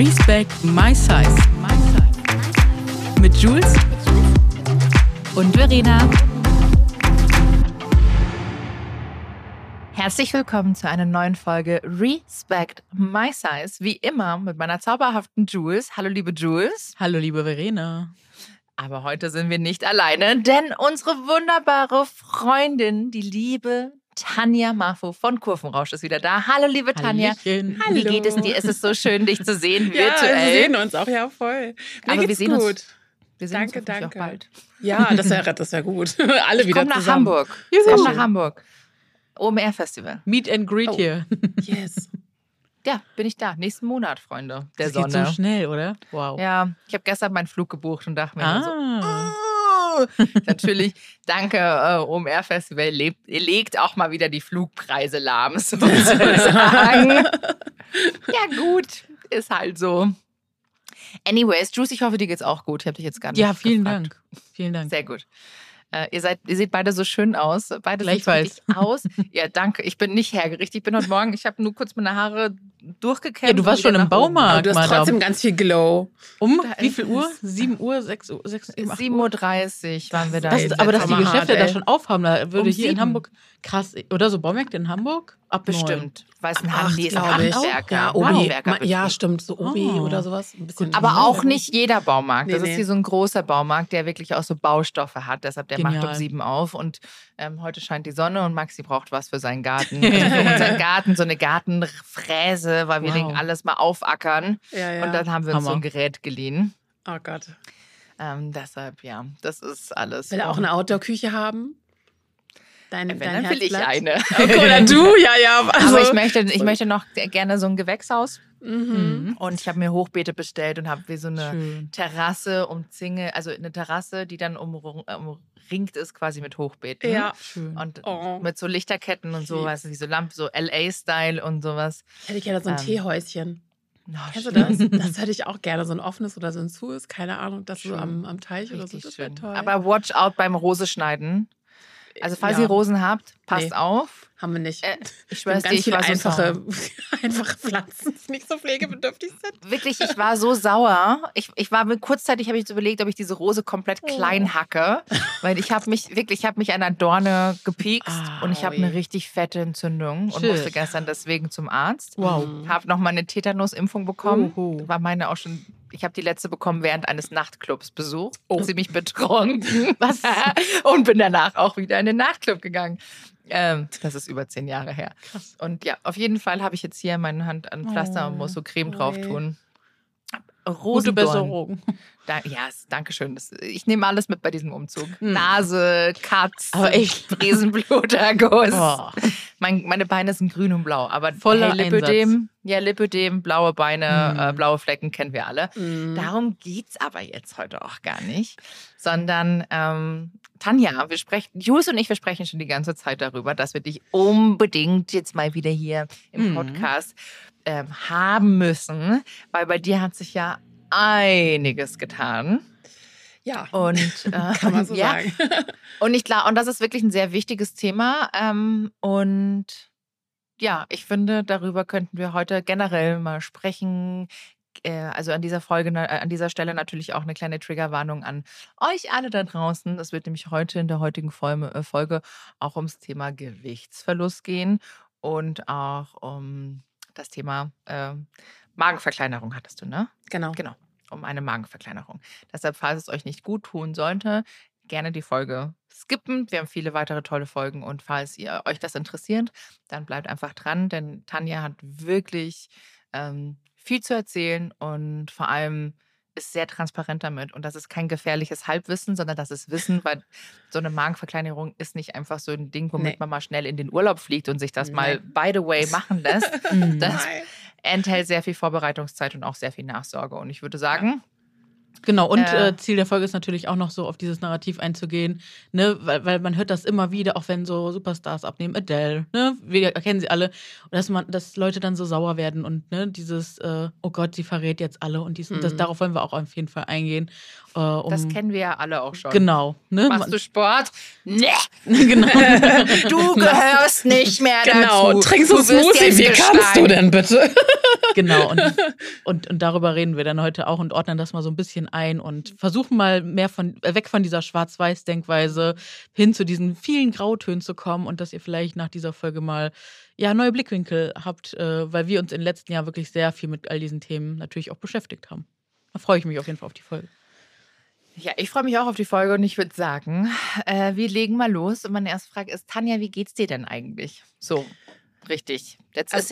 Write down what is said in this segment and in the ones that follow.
Respect My Size. Mit Jules und Verena. Herzlich willkommen zu einer neuen Folge Respect My Size. Wie immer mit meiner zauberhaften Jules. Hallo, liebe Jules. Hallo, liebe Verena. Aber heute sind wir nicht alleine, denn unsere wunderbare Freundin, die liebe Tanja Mafo von Kurvenrausch ist wieder da. Hallo, liebe Tanja. Hallöchen. Wie geht es dir? Es ist so schön, dich zu sehen Ja, wir virtuell. sehen uns auch ja voll. Mir Aber wir sehen gut. uns- wir sehen danke, uns danke. auch bald. Ja, das wäre das wär gut. Alle wieder Komm nach zusammen. Hamburg. Ja, sehr Komm nach. Hamburg. OMR Festival. Meet and greet Oh. hier. Yes. Ja, bin ich da. Nächsten Monat, Freunde. Der das geht Sonne. so schnell, oder? Wow. Ja, ich habe gestern meinen Flug gebucht und dachte mir nur so, Ah. Oh, Natürlich, danke äh, OMR Festival, lebt, legt auch mal wieder die Flugpreise lahm, sozusagen. ja gut, ist halt so. Anyways, Juice, ich hoffe, dir geht's auch gut. Ich habe dich jetzt gar nicht Ja, vielen gefragt. Dank. Vielen Dank. Sehr gut. Äh, ihr, seid, ihr seht beide so schön aus. Beide sehen so Gleichfalls. richtig aus. Ja, danke. Ich bin nicht hergerichtet. Ich bin heute Morgen, ich habe nur kurz meine Haare durchgekämmt. Ja, du warst schon im. Baumarkt. Aber du hast Madame. trotzdem ganz viel Glow. Um Da wie viel. Uhr? 7 Uhr, 6 Uhr, 6, 7, 8 Uhr? 7.30 Uhr waren wir da. Das, aber dass die Geschäfte da ey. schon aufhaben, da würde Um hier in sieben. Hamburg krass, oder so Baumärkte in Hamburg ab. Bestimmt. Weil es ein Ach, Hand- die ist ein glaub ich. Handwerker. Ja. Obi. Ja, stimmt. So Obi Oh. oder sowas. Ein bisschen Aber auch nicht jeder Baumarkt. Das Nee, ist nee. hier so ein großer Baumarkt, der wirklich auch so Baustoffe hat. Deshalb, der macht um Genial. sieben auf. Und ähm, heute scheint die Sonne und Maxi braucht was für seinen Garten. Also für unseren Garten, so eine Gartenfräse, weil wir Wow. den alles mal aufackern. Ja, ja. Und dann haben wir uns so ein. Gerät geliehen. oh Gott. Ähm, deshalb, ja, das ist alles. Will er auch eine Outdoor-Küche haben? Dein, Wenn, dein dann will ich eine. Okay, oder du? Ja, ja. Also, Aber ich möchte, ich möchte noch gerne so ein Gewächshaus. Mhm. Und ich habe mir Hochbeete bestellt und habe wie so eine Schön. Terrasse umzinge, also eine Terrasse, die dann umringt ist quasi mit Hochbeeten. Ja. Schön. Und Oh. mit so Lichterketten und sowas, wie so Lamp, so LA-Style und sowas. Ich hätte gerne so ein Ähm, Teehäuschen. Kennst du das? Das hätte ich auch gerne. So ein offenes oder so ein zu ist. Keine Ahnung. Das so Schön. am, am Teich oder so. Richtig Das wäre schön. toll. Aber watch out beim Rose schneiden. Also falls Ja. ihr Rosen habt, passt Nee. auf. Haben wir nicht. Äh, ich dir, ganz ich viele war so einfache, einfache Pflanzen, die nicht so pflegebedürftig sind. Wirklich, ich war so sauer. Ich, ich war kurzzeitig habe ich so überlegt, ob ich diese Rose komplett klein hacke, weil ich habe mich wirklich, ich habe mich an einer Dorne gepiekst Ah, und ich habe eine richtig fette Entzündung und Shit. musste gestern deswegen zum Arzt. Wow. Habe noch mal eine Tetanus-Impfung bekommen. Oho. War meine auch schon. Ich habe die letzte bekommen während eines Nachtclubs Besuch. Oh. Ziemlich betrunken. Was? und bin danach auch wieder in den Nachtclub gegangen. Ähm, das ist über zehn Jahre her. Krass. Und ja, auf jeden Fall habe ich jetzt hier meine Hand an Pflaster und muss so Creme Oh, drauf tun. Rosendorn. Besserung. Da, ja, danke schön. Das, ich nehme alles mit bei diesem Umzug. Hm. Nase, Katz, Aber echt. Riesenbluterguss. Oh. Mein, meine Beine sind grün und blau, aber Voller hey, Lipödem, ja, Lipödem, blaue Beine, Hm. äh, blaue Flecken kennen wir alle. Mhm. Darum geht's aber jetzt heute auch gar nicht, sondern ähm, Tanja, wir sprechen, Jules und ich, wir sprechen schon die ganze Zeit darüber, dass wir dich unbedingt jetzt mal wieder hier im Mhm. Podcast ähm, haben müssen, weil bei dir hat sich ja einiges getan. Ja, Und äh, kann man so ja, sagen. und ich glaube, und das ist wirklich ein sehr wichtiges Thema. Ähm, und ja, ich finde, darüber könnten wir heute generell mal sprechen. Äh, Also an dieser Folge, äh, an dieser Stelle natürlich auch eine kleine Triggerwarnung an euch alle da draußen. Es wird nämlich heute in der heutigen äh, Folge auch ums Thema Gewichtsverlust gehen und auch um das Thema äh, Magenverkleinerung hattest du, ne? Genau. Genau, um eine Magenverkleinerung. Deshalb, falls es euch nicht gut tun sollte, gerne die Folge skippen. Wir haben viele weitere tolle Folgen und falls ihr euch das interessiert, dann bleibt einfach dran, denn Tanja hat wirklich ähm, viel zu erzählen und vor allem ist sehr transparent damit. Und das ist kein gefährliches Halbwissen, sondern das ist Wissen, weil so eine Magenverkleinerung ist nicht einfach so ein Ding, womit Nee. man mal schnell in den Urlaub fliegt und sich das Nee. mal, by the way, machen lässt. Mhm. Das enthält sehr viel Vorbereitungszeit und auch sehr viel Nachsorge. Und ich würde sagen, Genau, und Äh, äh, Ziel der Folge ist natürlich auch noch so auf dieses Narrativ einzugehen, ne, weil, weil man hört das immer wieder, auch wenn so Superstars abnehmen, Adele, ne, wir erkennen sie alle, und dass man, dass Leute dann so sauer werden und ne, dieses, äh, oh Gott, sie verrät jetzt alle und dies und das, Mhm. darauf wollen wir auch auf jeden Fall eingehen. Äh, um, das kennen wir ja alle auch schon. Genau, ne? Machst du Sport? Nee, genau. du gehörst nicht mehr Genau, dazu. trinkst du Smoothie? Wie kannst du denn bitte? Genau, und, und, und darüber reden wir dann heute auch und ordnen das mal so ein bisschen ein und versuchen mal mehr von, äh, weg von dieser Schwarz-Weiß-Denkweise hin zu diesen vielen Grautönen zu kommen und dass ihr vielleicht nach dieser Folge mal ja, neue Blickwinkel habt, äh, weil wir uns den letzten Jahren wirklich sehr viel mit all diesen Themen natürlich auch beschäftigt haben. Da freue ich mich auf jeden Fall auf die Folge. Ja, ich freue mich auch auf die Folge und ich würde sagen, äh, wir legen mal los. Und meine erste Frage ist, Tanja, wie geht's dir denn eigentlich? So, richtig. Jetzt Also, ist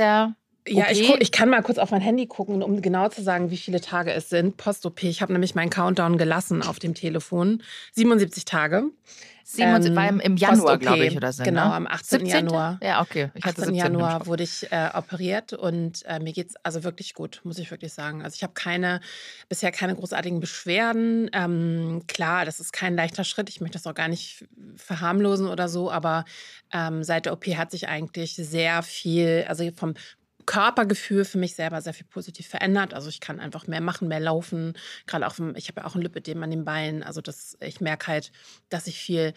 ja. OP. ich, ich kann mal kurz auf mein Handy gucken, um genau zu sagen, wie viele Tage es sind. Post-OP. Ich habe nämlich meinen Countdown gelassen auf dem Telefon. 77 Tage. 77 ähm, war im, im Januar, glaube ich, oder so. Genau, ne? am 18. 17.? Januar. Ja, okay. Ich hatte 18. 17. im Januar wurde ich äh, operiert und äh, mir geht's also wirklich gut, muss ich wirklich sagen. Also ich habe keine bisher keine großartigen Beschwerden. Ähm, klar, das ist kein leichter Schritt. Ich möchte das auch gar nicht verharmlosen oder so, aber ähm, seit der OP hat sich eigentlich sehr viel, also vom Körpergefühl für mich selber sehr viel positiv verändert. Also ich kann einfach mehr machen, mehr laufen. Gerade auch, ich habe ja auch ein Lipödem an den Beinen. Also das, ich merke halt, dass ich viel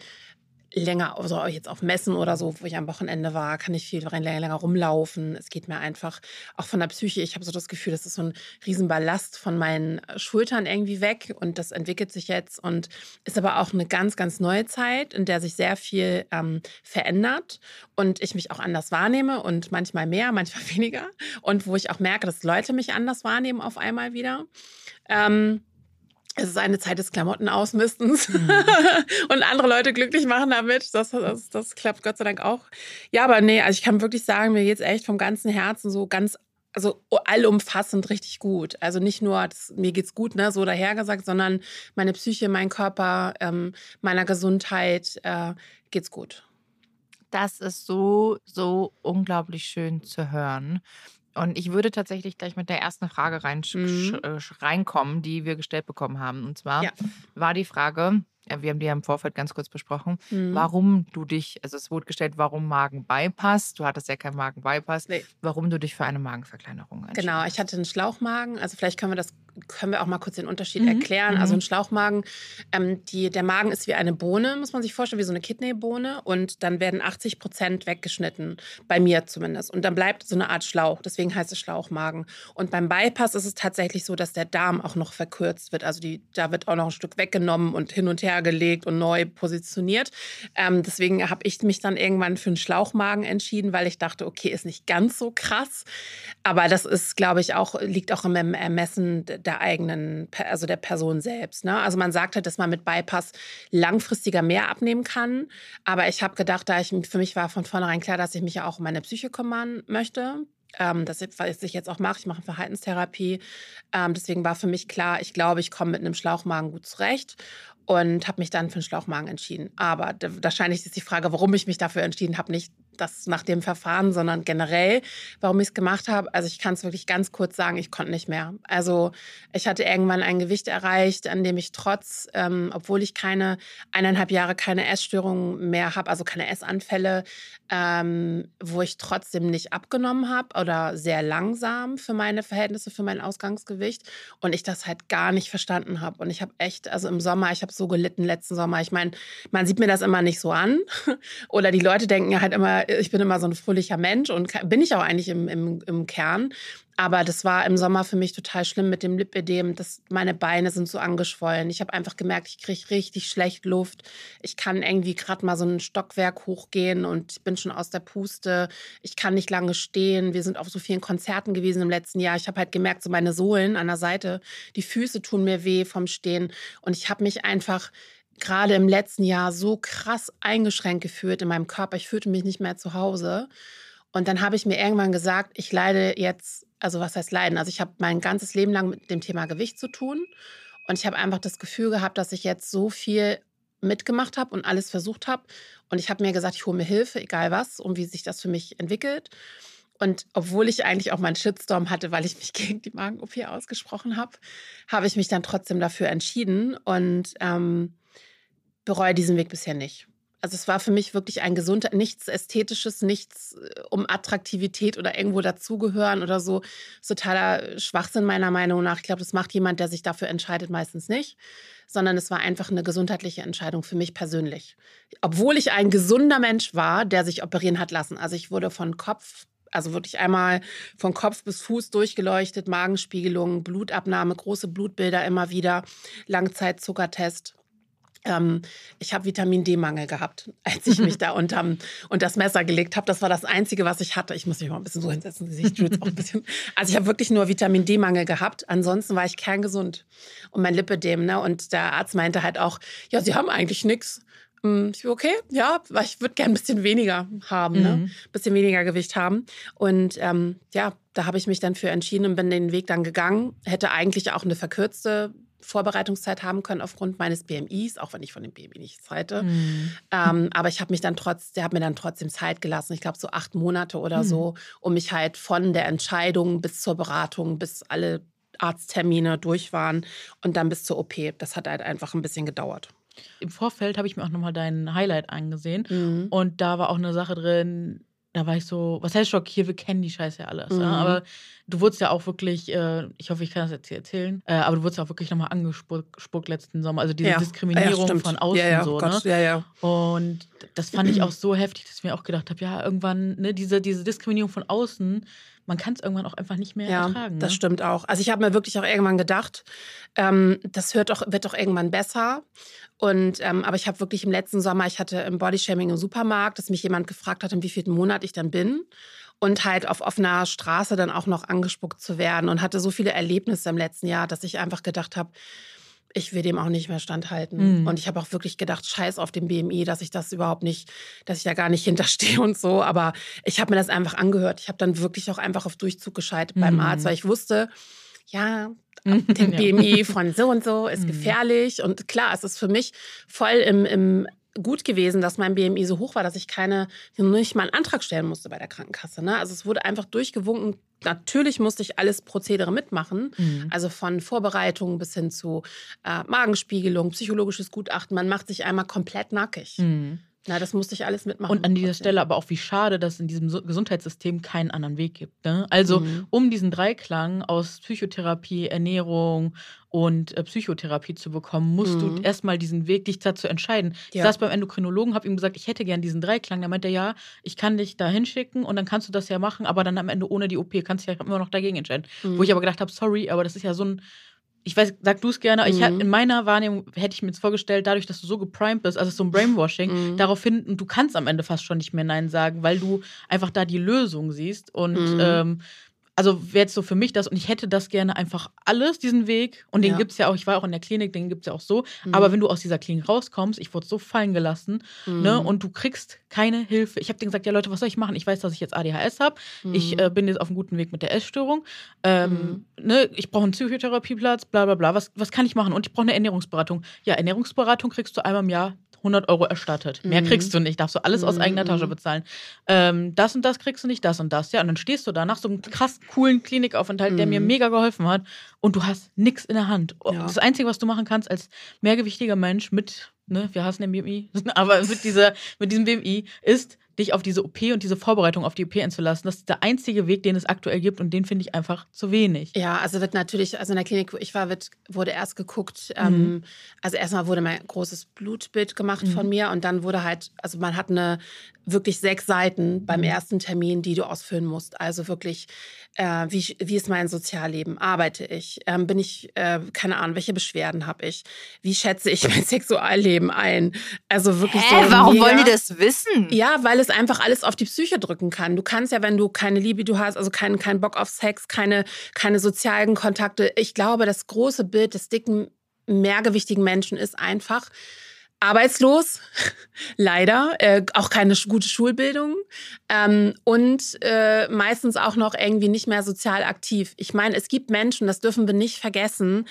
länger, also jetzt auf Messen oder so, wo ich am Wochenende war, kann ich viel länger, länger rumlaufen. Es geht mir einfach auch von der Psyche. Ich habe so das Gefühl, das ist so ein Riesenballast von meinen Schultern irgendwie weg und das entwickelt sich jetzt und ist aber auch eine ganz, ganz neue Zeit, in der sich sehr viel ähm, verändert und ich mich auch anders wahrnehme und manchmal mehr, manchmal weniger und wo ich auch merke, dass Leute mich anders wahrnehmen auf einmal wieder. Ähm, es ist eine Zeit des Klamottenausmistens und andere Leute glücklich machen damit. Das, das, das klappt Gott sei Dank auch. Ja, aber nee, also ich kann wirklich sagen, mir geht's echt vom ganzen Herzen so ganz, also allumfassend richtig gut. Also nicht nur, das, mir geht's gut, ne, so dahergesagt, sondern meine Psyche, mein Körper, ähm, meiner Gesundheit äh, geht's gut. Das ist so, so unglaublich schön zu hören. Und ich würde tatsächlich gleich mit der ersten Frage rein, Mhm. äh, reinkommen, die wir gestellt bekommen haben. Und zwar Ja. war die Frage, wir haben die ja im Vorfeld ganz kurz besprochen, Mhm. warum du dich, also es wurde gestellt, warum Magenbypass, du hattest ja keinen Magenbypass, Nee. warum du dich für eine Magenverkleinerung entschieden Genau, ich hatte einen Schlauchmagen. Also vielleicht können wir das, können wir auch mal kurz den Unterschied Mhm, erklären. mhm. Also ein Schlauchmagen, ähm, die, der Magen ist wie eine Bohne, muss man sich vorstellen, wie so eine Kidneybohne. Und dann werden 80 Prozent weggeschnitten, bei mir zumindest. Und dann bleibt so eine Art Schlauch. Deswegen heißt es Schlauchmagen. Und beim Bypass ist es tatsächlich so, dass der Darm auch noch verkürzt wird. Also die, da wird auch noch ein Stück weggenommen und hin und her gelegt und neu positioniert. Ähm, deswegen habe ich mich dann irgendwann für einen Schlauchmagen entschieden, weil ich dachte, okay, ist nicht ganz so krass. Aber das ist, glaube ich, auch, liegt auch im Ermessen der eigenen, also der Person selbst. Ne? Also man sagt halt, dass man mit Bypass langfristiger mehr abnehmen kann. Aber ich habe gedacht, da ich für mich war von vornherein klar, dass ich mich ja auch um meine Psyche kümmern möchte. Ähm, das ist, was ich jetzt auch mache. Ich mache Verhaltenstherapie. Ähm, deswegen war für mich klar, ich glaube, ich komme mit einem Schlauchmagen gut zurecht und habe mich dann für einen Schlauchmagen entschieden. Aber wahrscheinlich ist die Frage, warum ich mich dafür entschieden habe, nicht das nach dem Verfahren, sondern generell, warum ich es gemacht habe. Also ich kann es wirklich ganz kurz sagen, ich konnte nicht mehr. Also ich hatte irgendwann ein Gewicht erreicht, an dem ich trotz, ähm, obwohl ich keine eineinhalb Jahre keine Essstörungen mehr habe, also keine Essanfälle, ähm, wo ich trotzdem nicht abgenommen habe oder sehr langsam für meine Verhältnisse, für mein Ausgangsgewicht und ich das halt gar nicht verstanden habe. Und ich habe echt, also im Sommer, ich habe so gelitten letzten Sommer. Ich meine, man sieht mir das immer nicht so an oder die Leute denken ja halt immer, ich bin immer so ein fröhlicher Mensch und bin ich auch eigentlich im, im, im Kern. Aber das war im Sommer für mich total schlimm mit dem Lipödem. Das, meine Beine sind so angeschwollen. Ich habe einfach gemerkt, ich kriege richtig schlecht Luft. Ich kann irgendwie gerade mal so ein Stockwerk hochgehen und bin schon aus der Puste. Ich kann nicht lange stehen. Wir sind auf so vielen Konzerten gewesen im letzten Jahr. Ich habe halt gemerkt, so meine Sohlen an der Seite, die Füße tun mir weh vom Stehen. Und ich habe mich einfach gerade im letzten Jahr so krass eingeschränkt gefühlt in meinem Körper. Ich fühlte mich nicht mehr zu Hause. Und dann habe ich mir irgendwann gesagt, ich leide jetzt, also was heißt leiden? Also ich habe mein ganzes Leben lang mit dem Thema Gewicht zu tun. Und ich habe einfach das Gefühl gehabt, dass ich jetzt so viel mitgemacht habe und alles versucht habe. Und ich habe mir gesagt, ich hole mir Hilfe, egal was, und wie sich das für mich entwickelt. Und obwohl ich eigentlich auch meinen Shitstorm hatte, weil ich mich gegen die Magen-OP ausgesprochen habe, habe ich mich dann trotzdem dafür entschieden und ähm, bereue diesen Weg bisher nicht. Also es war für mich wirklich ein gesunder, nichts Ästhetisches, nichts äh, um Attraktivität oder irgendwo dazugehören oder so. Totaler Schwachsinn meiner Meinung nach. Ich glaube, das macht jemand, der sich dafür entscheidet, meistens nicht. Sondern es war einfach eine gesundheitliche Entscheidung für mich persönlich. Obwohl ich ein gesunder Mensch war, der sich operieren hat lassen. Also ich wurde von Kopf Also wirklich einmal von Kopf bis Fuß durchgeleuchtet, Magenspiegelung, Blutabnahme, große Blutbilder immer wieder, Langzeitzuckertest. Ähm, ich habe Vitamin D-Mangel gehabt, als ich mich da unterm und das Messer gelegt habe. Das war das Einzige, was ich hatte. Ich muss mich mal ein bisschen so hinsetzen. Ich tue jetzt auch ein bisschen. Also ich habe wirklich nur Vitamin D-Mangel gehabt. Ansonsten war ich kerngesund. Und mein Lipidem, ne? Und der Arzt meinte halt auch, ja, Sie haben eigentlich nichts. Hm, ich okay, ja, weil ich würde gerne ein bisschen weniger haben, ne? Mhm. Ein bisschen weniger Gewicht haben. Und ähm, ja, da habe ich mich dann für entschieden und bin den Weg dann gegangen. Hätte eigentlich auch eine verkürzte Vorbereitungszeit haben können aufgrund meines BMIs, auch wenn ich von dem BMI nichts halte. Mhm. Ähm, aber ich habe mich dann trotz, der hat mir dann trotzdem Zeit gelassen. Ich glaube so acht Monate oder Mhm. so, um mich halt von der Entscheidung bis zur Beratung, bis alle Arzttermine durch waren und dann bis zur OP. Das hat halt einfach ein bisschen gedauert. Im Vorfeld habe ich mir auch nochmal dein Highlight angesehen. Mhm. Und da war auch eine Sache drin, da war ich so, was heißt schockiert, wir kennen die Scheiße ja alles. Mhm. Ja? Aber du wurdest ja auch wirklich, äh, ich hoffe, ich kann das jetzt hier erzählen, äh, aber du wurdest ja auch wirklich nochmal angespuckt letzten Sommer. Also diese Ja. Diskriminierung Ja, von außen ja, ja, so. Gott, ne? ja, ja. Und das fand ich auch so heftig, dass ich mir auch gedacht habe, ja, irgendwann, ne, diese, diese Diskriminierung von außen, man kann es irgendwann auch einfach nicht mehr Ja, ertragen. das ne? stimmt auch. Also ich habe mir wirklich auch irgendwann gedacht, ähm, das hört doch, wird doch irgendwann besser. Und ähm, aber ich habe wirklich im letzten Sommer, ich hatte im Bodyshaming im Supermarkt, dass mich jemand gefragt hat, in wie vierten Monat ich dann bin. Und halt auf offener Straße dann auch noch angespuckt zu werden und hatte so viele Erlebnisse im letzten Jahr, dass ich einfach gedacht habe, ich will dem auch nicht mehr standhalten. Mhm. Und ich habe auch wirklich gedacht, scheiß auf dem BMI, dass ich das überhaupt nicht, dass ich da gar nicht hinterstehe und so. Aber ich habe mir das einfach angehört. Ich habe dann wirklich auch einfach auf Durchzug geschaltet beim Mhm. Arzt, weil ich wusste, ja, den Ja. BMI von so und so ist Mhm. gefährlich. Und klar, es ist für mich voll im, im gut gewesen, dass mein BMI so hoch war, dass ich keine, nicht mal einen Antrag stellen musste bei der Krankenkasse. Ne? Also es wurde einfach durchgewunken. Natürlich musste ich alles Prozedere mitmachen. Mhm. Also von Vorbereitung bis hin zu äh, Magenspiegelung, psychologisches Gutachten. Man macht sich einmal komplett nackig. Mhm. Na, das musste ich alles mitmachen. Und an dieser. Stelle aber auch, wie schade, dass es in diesem Gesundheitssystem keinen anderen Weg gibt. Ne? Also, Mhm. um diesen Dreiklang aus Psychotherapie, Ernährung und äh, Psychotherapie zu bekommen, musst du Mhm. erstmal diesen Weg, dich dazu entscheiden. Ich Ja. saß beim Endokrinologen, habe ihm gesagt, ich hätte gern diesen Dreiklang. Da meinte er, ja, ich kann dich da hinschicken und dann kannst du das ja machen, aber dann am Ende ohne die OP kannst du ja immer noch dagegen entscheiden. Mhm. Wo ich aber gedacht habe, sorry, aber das ist ja so ein. Ich weiß, sag du es gerne, ich, Mhm. in meiner Wahrnehmung hätte ich mir jetzt vorgestellt, dadurch, dass du so geprimed bist, also so ein Brainwashing, Mhm. daraufhin, und du kannst am Ende fast schon nicht mehr Nein sagen, weil du einfach da die Lösung siehst. Und Mhm. ähm, also wäre jetzt so für mich das, und ich hätte das gerne einfach alles, diesen Weg. Und den Ja. gibt es ja auch, ich war auch in der Klinik, den gibt es ja auch so. Mhm. Aber wenn du aus dieser Klinik rauskommst, ich wurde so fallen gelassen, ne, Mhm. und du kriegst keine Hilfe. Ich habe denen gesagt, ja Leute, was soll ich machen? Ich weiß, dass ich jetzt ADHS habe. Ich Mhm. äh, bin jetzt auf einem guten Weg mit der Essstörung. Ähm, ne, ich brauche einen Psychotherapieplatz, bla bla bla. Was, was kann ich machen? Und ich brauche eine Ernährungsberatung. Ja, Ernährungsberatung kriegst du einmal im Jahr 100 Euro erstattet. Mehr Mhm. kriegst du nicht. Darfst du alles aus eigener Tasche mhm. bezahlen. Ähm, das und das kriegst du nicht, das und das. Ja, und dann stehst du da nach so einem krass coolen Klinikaufenthalt, der mir Mhm. mega geholfen hat. Und du hast nichts in der Hand. Ja. Das Einzige, was du machen kannst als mehrgewichtiger Mensch mit, ne, wir hassen den BMI, aber mit, dieser, mit diesem BMI, ist dich auf diese OP und diese Vorbereitung auf die OP einzulassen. Das ist der einzige Weg, den es aktuell gibt und den finde ich einfach zu wenig. Ja, also wird natürlich, also in der Klinik, wo ich war, wird, wurde erst geguckt, Mhm. ähm, also erstmal wurde mein großes Blutbild gemacht von Mhm. mir und dann wurde halt, also man hat eine wirklich sechs Seiten beim Mhm. ersten Termin, die du ausfüllen musst. Also wirklich, äh, wie, wie ist mein Sozialleben? Arbeite ich? Ähm, bin ich, äh, keine Ahnung, welche Beschwerden habe ich? Wie schätze ich mein Sexualleben ein? Also wirklich Hä, so. warum mega- wollen die das wissen? Ja, weil es einfach alles auf die Psyche drücken kann. Du kannst ja, wenn du keine Libido hast, also keinen keinen Bock auf Sex, keine, keine sozialen Kontakte. Ich glaube, das große Bild des dicken, mehrgewichtigen Menschen ist einfach arbeitslos, leider, äh, auch keine gute Schulbildung ähm, und äh, meistens auch noch irgendwie nicht mehr sozial aktiv. Ich meine, es gibt Menschen, das dürfen wir nicht vergessen.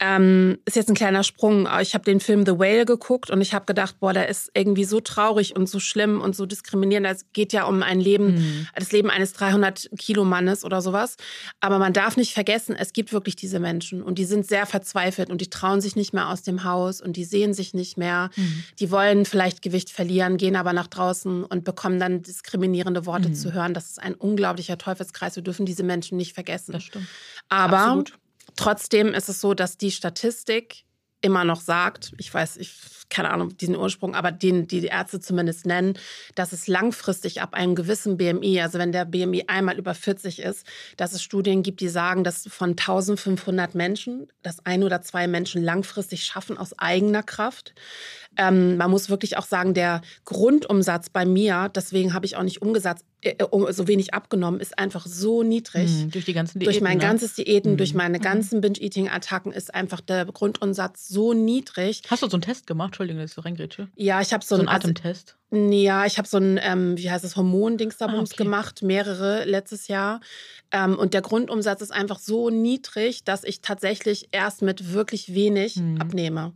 Ähm, ist jetzt ein kleiner Sprung. Ich habe den Film The Whale geguckt und ich habe gedacht, boah, der ist irgendwie so traurig und so schlimm und so diskriminierend. Es geht ja um ein Leben, Mhm. das Leben eines 300 Kilo Mannes oder sowas. Aber man darf nicht vergessen, es gibt wirklich diese Menschen und die sind sehr verzweifelt und die trauen sich nicht mehr aus dem Haus und die sehen sich nicht mehr. Mhm. Die wollen vielleicht Gewicht verlieren, gehen aber nach draußen und bekommen dann diskriminierende Worte Mhm. zu hören. Das ist ein unglaublicher Teufelskreis. Wir dürfen diese Menschen nicht vergessen. Das stimmt. Aber Absolut. Trotzdem ist es so, dass die Statistik immer noch sagt, ich weiß, ich keine Ahnung, diesen Ursprung, aber den die Ärzte zumindest nennen, dass es langfristig ab einem gewissen BMI, also wenn der BMI einmal über 40 ist, dass es Studien gibt, die sagen, dass von 1500 Menschen, dass ein oder zwei Menschen langfristig schaffen aus eigener Kraft. Ähm, man muss wirklich auch sagen, der Grundumsatz bei mir, deswegen habe ich auch nicht umgesetzt, äh, so wenig abgenommen, ist einfach so niedrig. Mhm, durch die ganzen Diäten. Durch mein ne? ganzes Diäten, Mhm. durch meine ganzen Binge-Eating-Attacken ist einfach der Grundumsatz so niedrig. Hast du so einen Test gemacht? Entschuldigung, dass ich so reingrätsche. Ja, ich habe so, So einen ein also, Atemtest. ja, ich habe so ein, ähm, wie heißt das, Hormon-Dingsdabums Ah, okay. gemacht, mehrere letztes Jahr. Ähm, und der Grundumsatz ist einfach so niedrig, dass ich tatsächlich erst mit wirklich wenig Mhm. abnehme.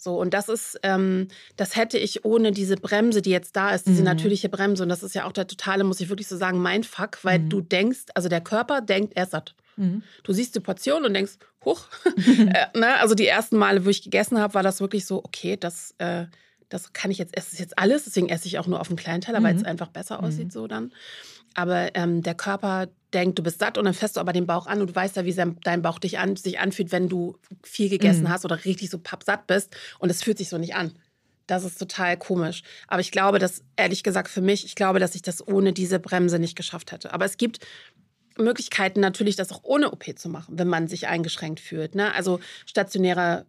So, und das ist, ähm, das hätte ich ohne diese Bremse, die jetzt da ist, diese Mhm. natürliche Bremse, und das ist ja auch der totale, muss ich wirklich so sagen, mein Fuck, weil Mhm. du denkst, also der Körper denkt, er ist satt. Mhm. Du siehst die Portion und denkst, huch. äh, ne? Also die ersten Male, wo ich gegessen habe, war das wirklich so, okay, das, äh, das kann ich jetzt, es ist jetzt alles, deswegen esse ich auch nur auf einem kleinen Teller, weil Mhm. es einfach besser Mhm. aussieht so dann. Aber ähm, der Körper denkt, du bist satt und dann fässt du aber den Bauch an und du weißt ja, wie dein Bauch dich an, sich anfühlt, wenn du viel gegessen Mhm. hast oder richtig so pappsatt bist und es fühlt sich so nicht an. Das ist total komisch. Aber ich glaube, dass, ehrlich gesagt, für mich, ich glaube, dass ich das ohne diese Bremse nicht geschafft hätte. Aber es gibt Möglichkeiten natürlich, das auch ohne OP zu machen, wenn man sich eingeschränkt fühlt. Ne? Also stationärer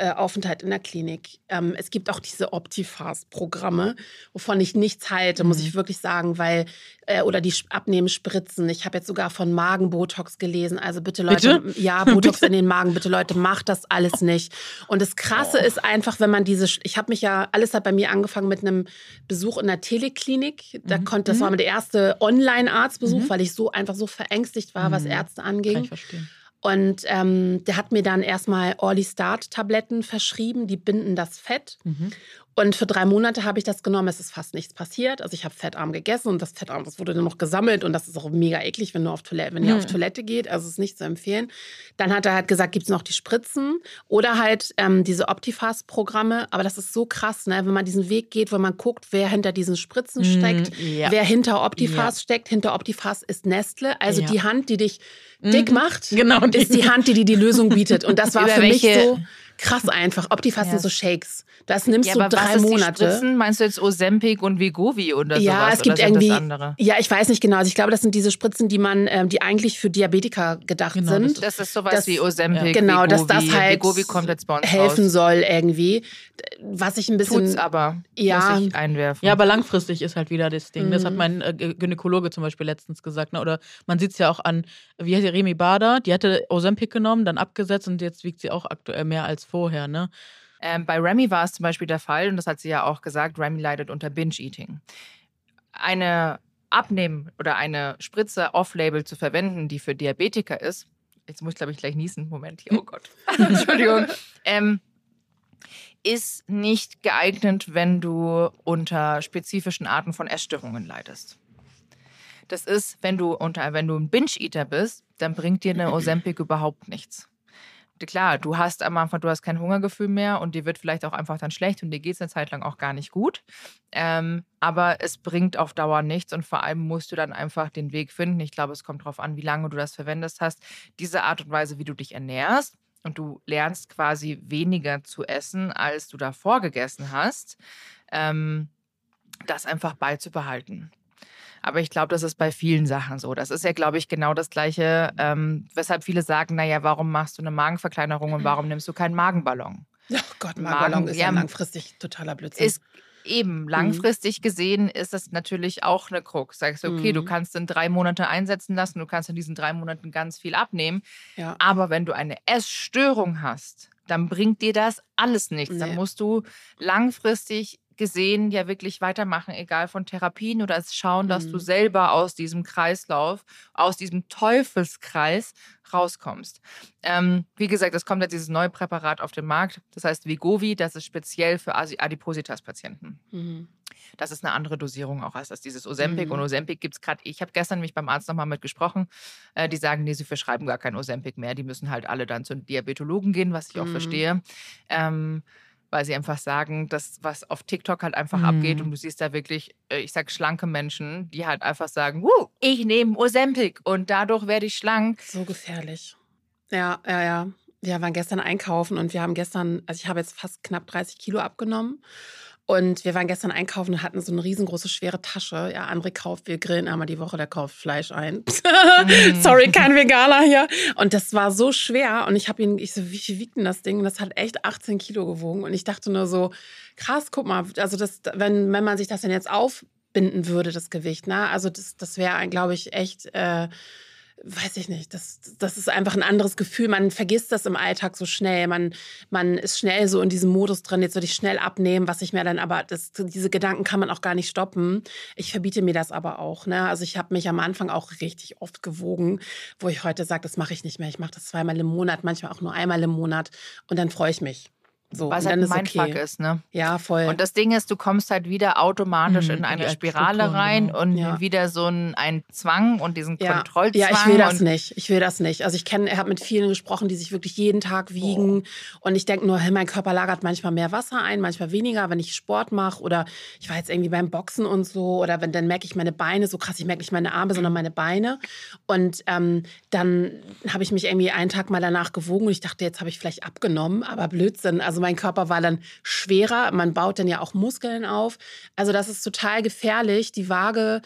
äh, Aufenthalt in der Klinik. Ähm, es gibt auch diese Optifast-Programme, wovon ich nichts halte, muss Mhm. ich wirklich sagen, weil äh, oder die Abnehmenspritzen. Ich habe jetzt sogar von Magenbotox gelesen. Also bitte Leute, Bitte? ja, Botox in den Magen, bitte Leute, macht das alles nicht. Und das Krasse Oh. ist einfach, wenn man diese, ich habe mich ja, alles hat bei mir angefangen mit einem Besuch in der Teleklinik. Da Mhm. konnte, das Mhm. war der erste Online-Arztbesuch, Mhm. weil ich so einfach so verängstigt war, was Mhm. Ärzte Kann anging. ich verstehen. Und ähm, der hat mir dann erstmal Orly Start Tabletten verschrieben, die binden das Fett. Mhm. Und für drei Monate habe ich das genommen. Es ist fast nichts passiert. Also ich habe fettarm gegessen und das Fettarm, das wurde dann noch gesammelt und das ist auch mega eklig, wenn du auf Toilette, wenn ihr Mhm. auf Toilette geht. Also es ist nicht zu empfehlen. Dann hat er halt gesagt, gibt es noch die Spritzen oder halt ähm, diese Optifast-Programme. Aber das ist so krass, ne? wenn man diesen Weg geht, wo man guckt, wer hinter diesen Spritzen steckt, Mhm, ja. wer hinter Optifast steckt. Hinter Optifast ist Nestle. Also Ja. die Hand, die dich dick Mhm. macht, Genau, ist die Hand, die dir die Lösung bietet. Und das war Über für mich so krass einfach. Optifast Ja. sind so Shakes. Das nimmst Ja, du aber drei was ist die Monate. Spritzen? Meinst du jetzt Ozempic und Vigovi oder Ja, sowas? es gibt oder irgendwie. Das andere? Ja, ich weiß nicht genau. Also ich glaube, das sind diese Spritzen, die man, ähm, die eigentlich für Diabetiker gedacht Genau, sind. Das ist sowas Das- wie Ozempic, genau, dass Wegovy. das halt Wegovy kommt jetzt bei uns helfen raus. soll irgendwie. Was ich ein bisschen. Tut's aber, Ja. muss ich einwerfen. Ja, aber langfristig ist halt wieder das Ding. Das hat Mhm. mein äh, Gynäkologe zum Beispiel letztens gesagt. Ne? Oder man sieht es ja auch an, wie heißt die, Remy Bader, die hatte Ozempic genommen, dann abgesetzt und jetzt wiegt sie auch aktuell mehr als vorher. Ne? Ähm, bei Remy war es zum Beispiel der Fall, und das hat sie ja auch gesagt, Remy leidet unter Binge-Eating. Eine Abnehmen oder eine Spritze off-label zu verwenden, die für Diabetiker ist, jetzt muss ich glaube ich gleich niesen, Moment hier, oh Gott, Entschuldigung, ähm, ist nicht geeignet, wenn du unter spezifischen Arten von Essstörungen leidest. Das ist, wenn du unter, wenn du ein Binge-Eater bist, dann bringt dir eine Ozempic überhaupt nichts klar, du hast am Anfang, du hast kein Hungergefühl mehr und dir wird vielleicht auch einfach dann schlecht und dir geht es eine Zeit lang auch gar nicht gut. Ähm, aber es bringt auf Dauer nichts und vor allem musst du dann einfach den Weg finden. Ich glaube, es kommt darauf an, wie lange du das verwendest hast. Diese Art und Weise, wie du dich ernährst und du lernst quasi weniger zu essen, als du davor gegessen hast, ähm, das einfach beizubehalten. Aber ich glaube, das ist bei vielen Sachen so. Das ist ja, glaube ich, genau das Gleiche, ähm, weshalb viele sagen, naja, warum machst du eine Magenverkleinerung und warum nimmst du keinen Magenballon? Oh Gott, Magenballon Magen- ist ja, ja, langfristig totaler Blödsinn. Ist eben langfristig gesehen ist das natürlich auch eine Krux. Sagst du, okay, du Mhm. kannst in drei Monate einsetzen lassen, du kannst in diesen drei Monaten ganz viel abnehmen. ja. Aber wenn du eine Essstörung hast, dann bringt dir das alles nichts. Dann Nee. musst du langfristig gesehen ja wirklich weitermachen, egal von Therapien oder es schauen, dass du Mhm. selber aus diesem Kreislauf, aus diesem Teufelskreis rauskommst. Ähm, wie gesagt, es kommt jetzt dieses neue Präparat auf den Markt, das heißt Vigovi, das ist speziell für Adipositas-Patienten. Mhm. Das ist eine andere Dosierung auch als das dieses Ozempic. Mhm. Und Ozempic gibt es gerade, ich habe gestern mich beim Arzt nochmal mit gesprochen, äh, die sagen, nee, sie verschreiben gar kein Ozempic mehr. Die müssen halt alle dann zu Diabetologen gehen, was ich auch Mhm. verstehe. Ähm, weil sie einfach sagen, dass was auf TikTok halt einfach Mhm. abgeht und du siehst da wirklich, äh, ich sag schlanke Menschen, die halt einfach sagen, Wuh, ich nehme Ozempic und dadurch werde ich schlank. So gefährlich. Ja, ja, ja. wir waren gestern einkaufen und wir haben gestern, also ich habe jetzt fast knapp 30 Kilo abgenommen. Und wir waren gestern einkaufen und hatten so eine riesengroße, schwere Tasche. Ja, André kauft, wir grillen einmal die Woche, der kauft Fleisch ein. Mhm. Sorry, kein Veganer hier. Und das war so schwer. Und ich habe ihn, ich so, wie viel wiegt denn das Ding? Und das hat echt 18 Kilo gewogen. Und ich dachte nur so, krass, guck mal, also das, wenn, wenn man sich das denn jetzt aufbinden würde, das Gewicht, ne? Also das, das wäre, glaube ich, echt. Äh, weiß ich nicht, das, das ist einfach ein anderes Gefühl. Man vergisst das im Alltag so schnell. Man, man ist schnell so in diesem Modus drin, jetzt würde ich schnell abnehmen, was ich mir dann aber, das, diese Gedanken kann man auch gar nicht stoppen. Ich verbiete mir das aber auch. Ne? Also ich habe mich am Anfang auch richtig oft gewogen, wo ich heute sage, das mache ich nicht mehr. Ich mache das zweimal im Monat, manchmal auch nur einmal im Monat und dann freue ich mich. So, Was halt ein Mindfuck okay. ist, ne? Ja, voll. Und das Ding ist, du kommst halt wieder automatisch mhm, in eine Spirale rein genau. und ja. wieder so ein, ein Zwang und diesen ja. Kontrollzwang. Ja, ich will das nicht. Ich will das nicht. Also ich kenne, habe mit vielen gesprochen, die sich wirklich jeden Tag wiegen. Oh. Und ich denke nur, hey, mein Körper lagert manchmal mehr Wasser ein, manchmal weniger, wenn ich Sport mache oder ich war jetzt irgendwie beim Boxen und so. Oder wenn dann merke ich meine Beine so krass, ich merke nicht meine Arme, sondern meine Beine. Und ähm, dann habe ich mich irgendwie einen Tag mal danach gewogen und ich dachte, jetzt habe ich vielleicht abgenommen, aber Blödsinn. Also also mein Körper war dann schwerer. Man baut dann ja auch Muskeln auf. Also das ist total gefährlich, die Waage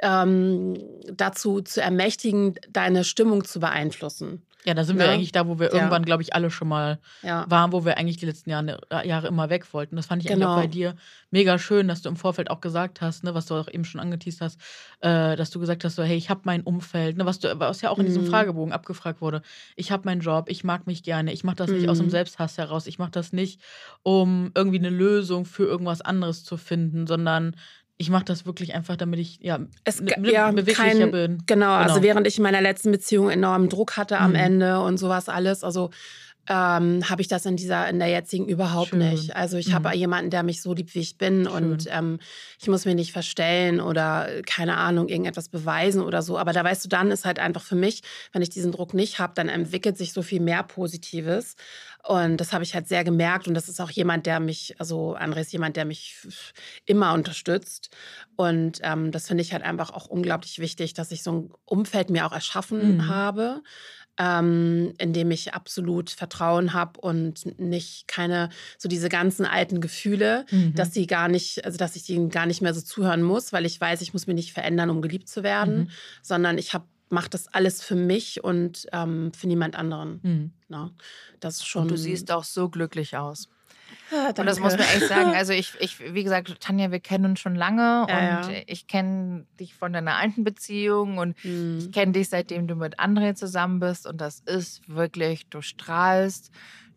ähm, dazu zu ermächtigen, deine Stimmung zu beeinflussen. Ja, da sind ne? wir eigentlich da, wo wir ja. irgendwann, glaube ich, alle schon mal ja. waren, wo wir eigentlich die letzten Jahre, Jahre immer weg wollten. Das fand ich genau. eigentlich auch bei dir mega schön, dass du im Vorfeld auch gesagt hast, ne, was du auch eben schon angeteased hast, äh, dass du gesagt hast, so, hey, ich habe mein Umfeld, ne, was, du, was ja auch in diesem mhm. Fragebogen abgefragt wurde. Ich habe meinen Job, ich mag mich gerne, ich mache das mhm. nicht aus dem mhm. Selbsthass heraus, ich mache das nicht, um irgendwie eine Lösung für irgendwas anderes zu finden, sondern ich mache das wirklich einfach, damit ich ja, es, ja beweglicher kein, bin. Genau, also genau, während ich in meiner letzten Beziehung enormen Druck hatte am mhm. Ende und sowas alles, also ähm, habe ich das in dieser in der jetzigen überhaupt Schön. nicht. Also ich mhm. habe jemanden, der mich so liebt, wie ich bin Schön. und ähm, ich muss mich nicht verstellen oder keine Ahnung irgendetwas beweisen oder so. Aber da weißt du, dann ist halt einfach für mich, wenn ich diesen Druck nicht habe, dann entwickelt sich so viel mehr Positives. Und das habe ich halt sehr gemerkt. Und das ist auch jemand, der mich, also André ist jemand, der mich immer unterstützt. Und ähm, das finde ich halt einfach auch unglaublich wichtig, dass ich so ein Umfeld mir auch erschaffen mhm. habe. Ähm, in dem ich absolut Vertrauen habe und nicht keine, so diese ganzen alten Gefühle, mhm. dass sie gar nicht, also dass ich ihnen gar nicht mehr so zuhören muss, weil ich weiß, ich muss mich nicht verändern, um geliebt zu werden, mhm. sondern ich habe mache das alles für mich und ähm, für niemand anderen. Mhm. Na, ne? das ist schon. Und du siehst auch so glücklich aus. Ah, und das muss man echt sagen. Also ich, ich, wie gesagt, Tanja, wir kennen uns schon lange ja, und ja. ich kenne dich von deiner alten Beziehung und mhm. ich kenne dich seitdem du mit André zusammen bist und das ist wirklich, du strahlst.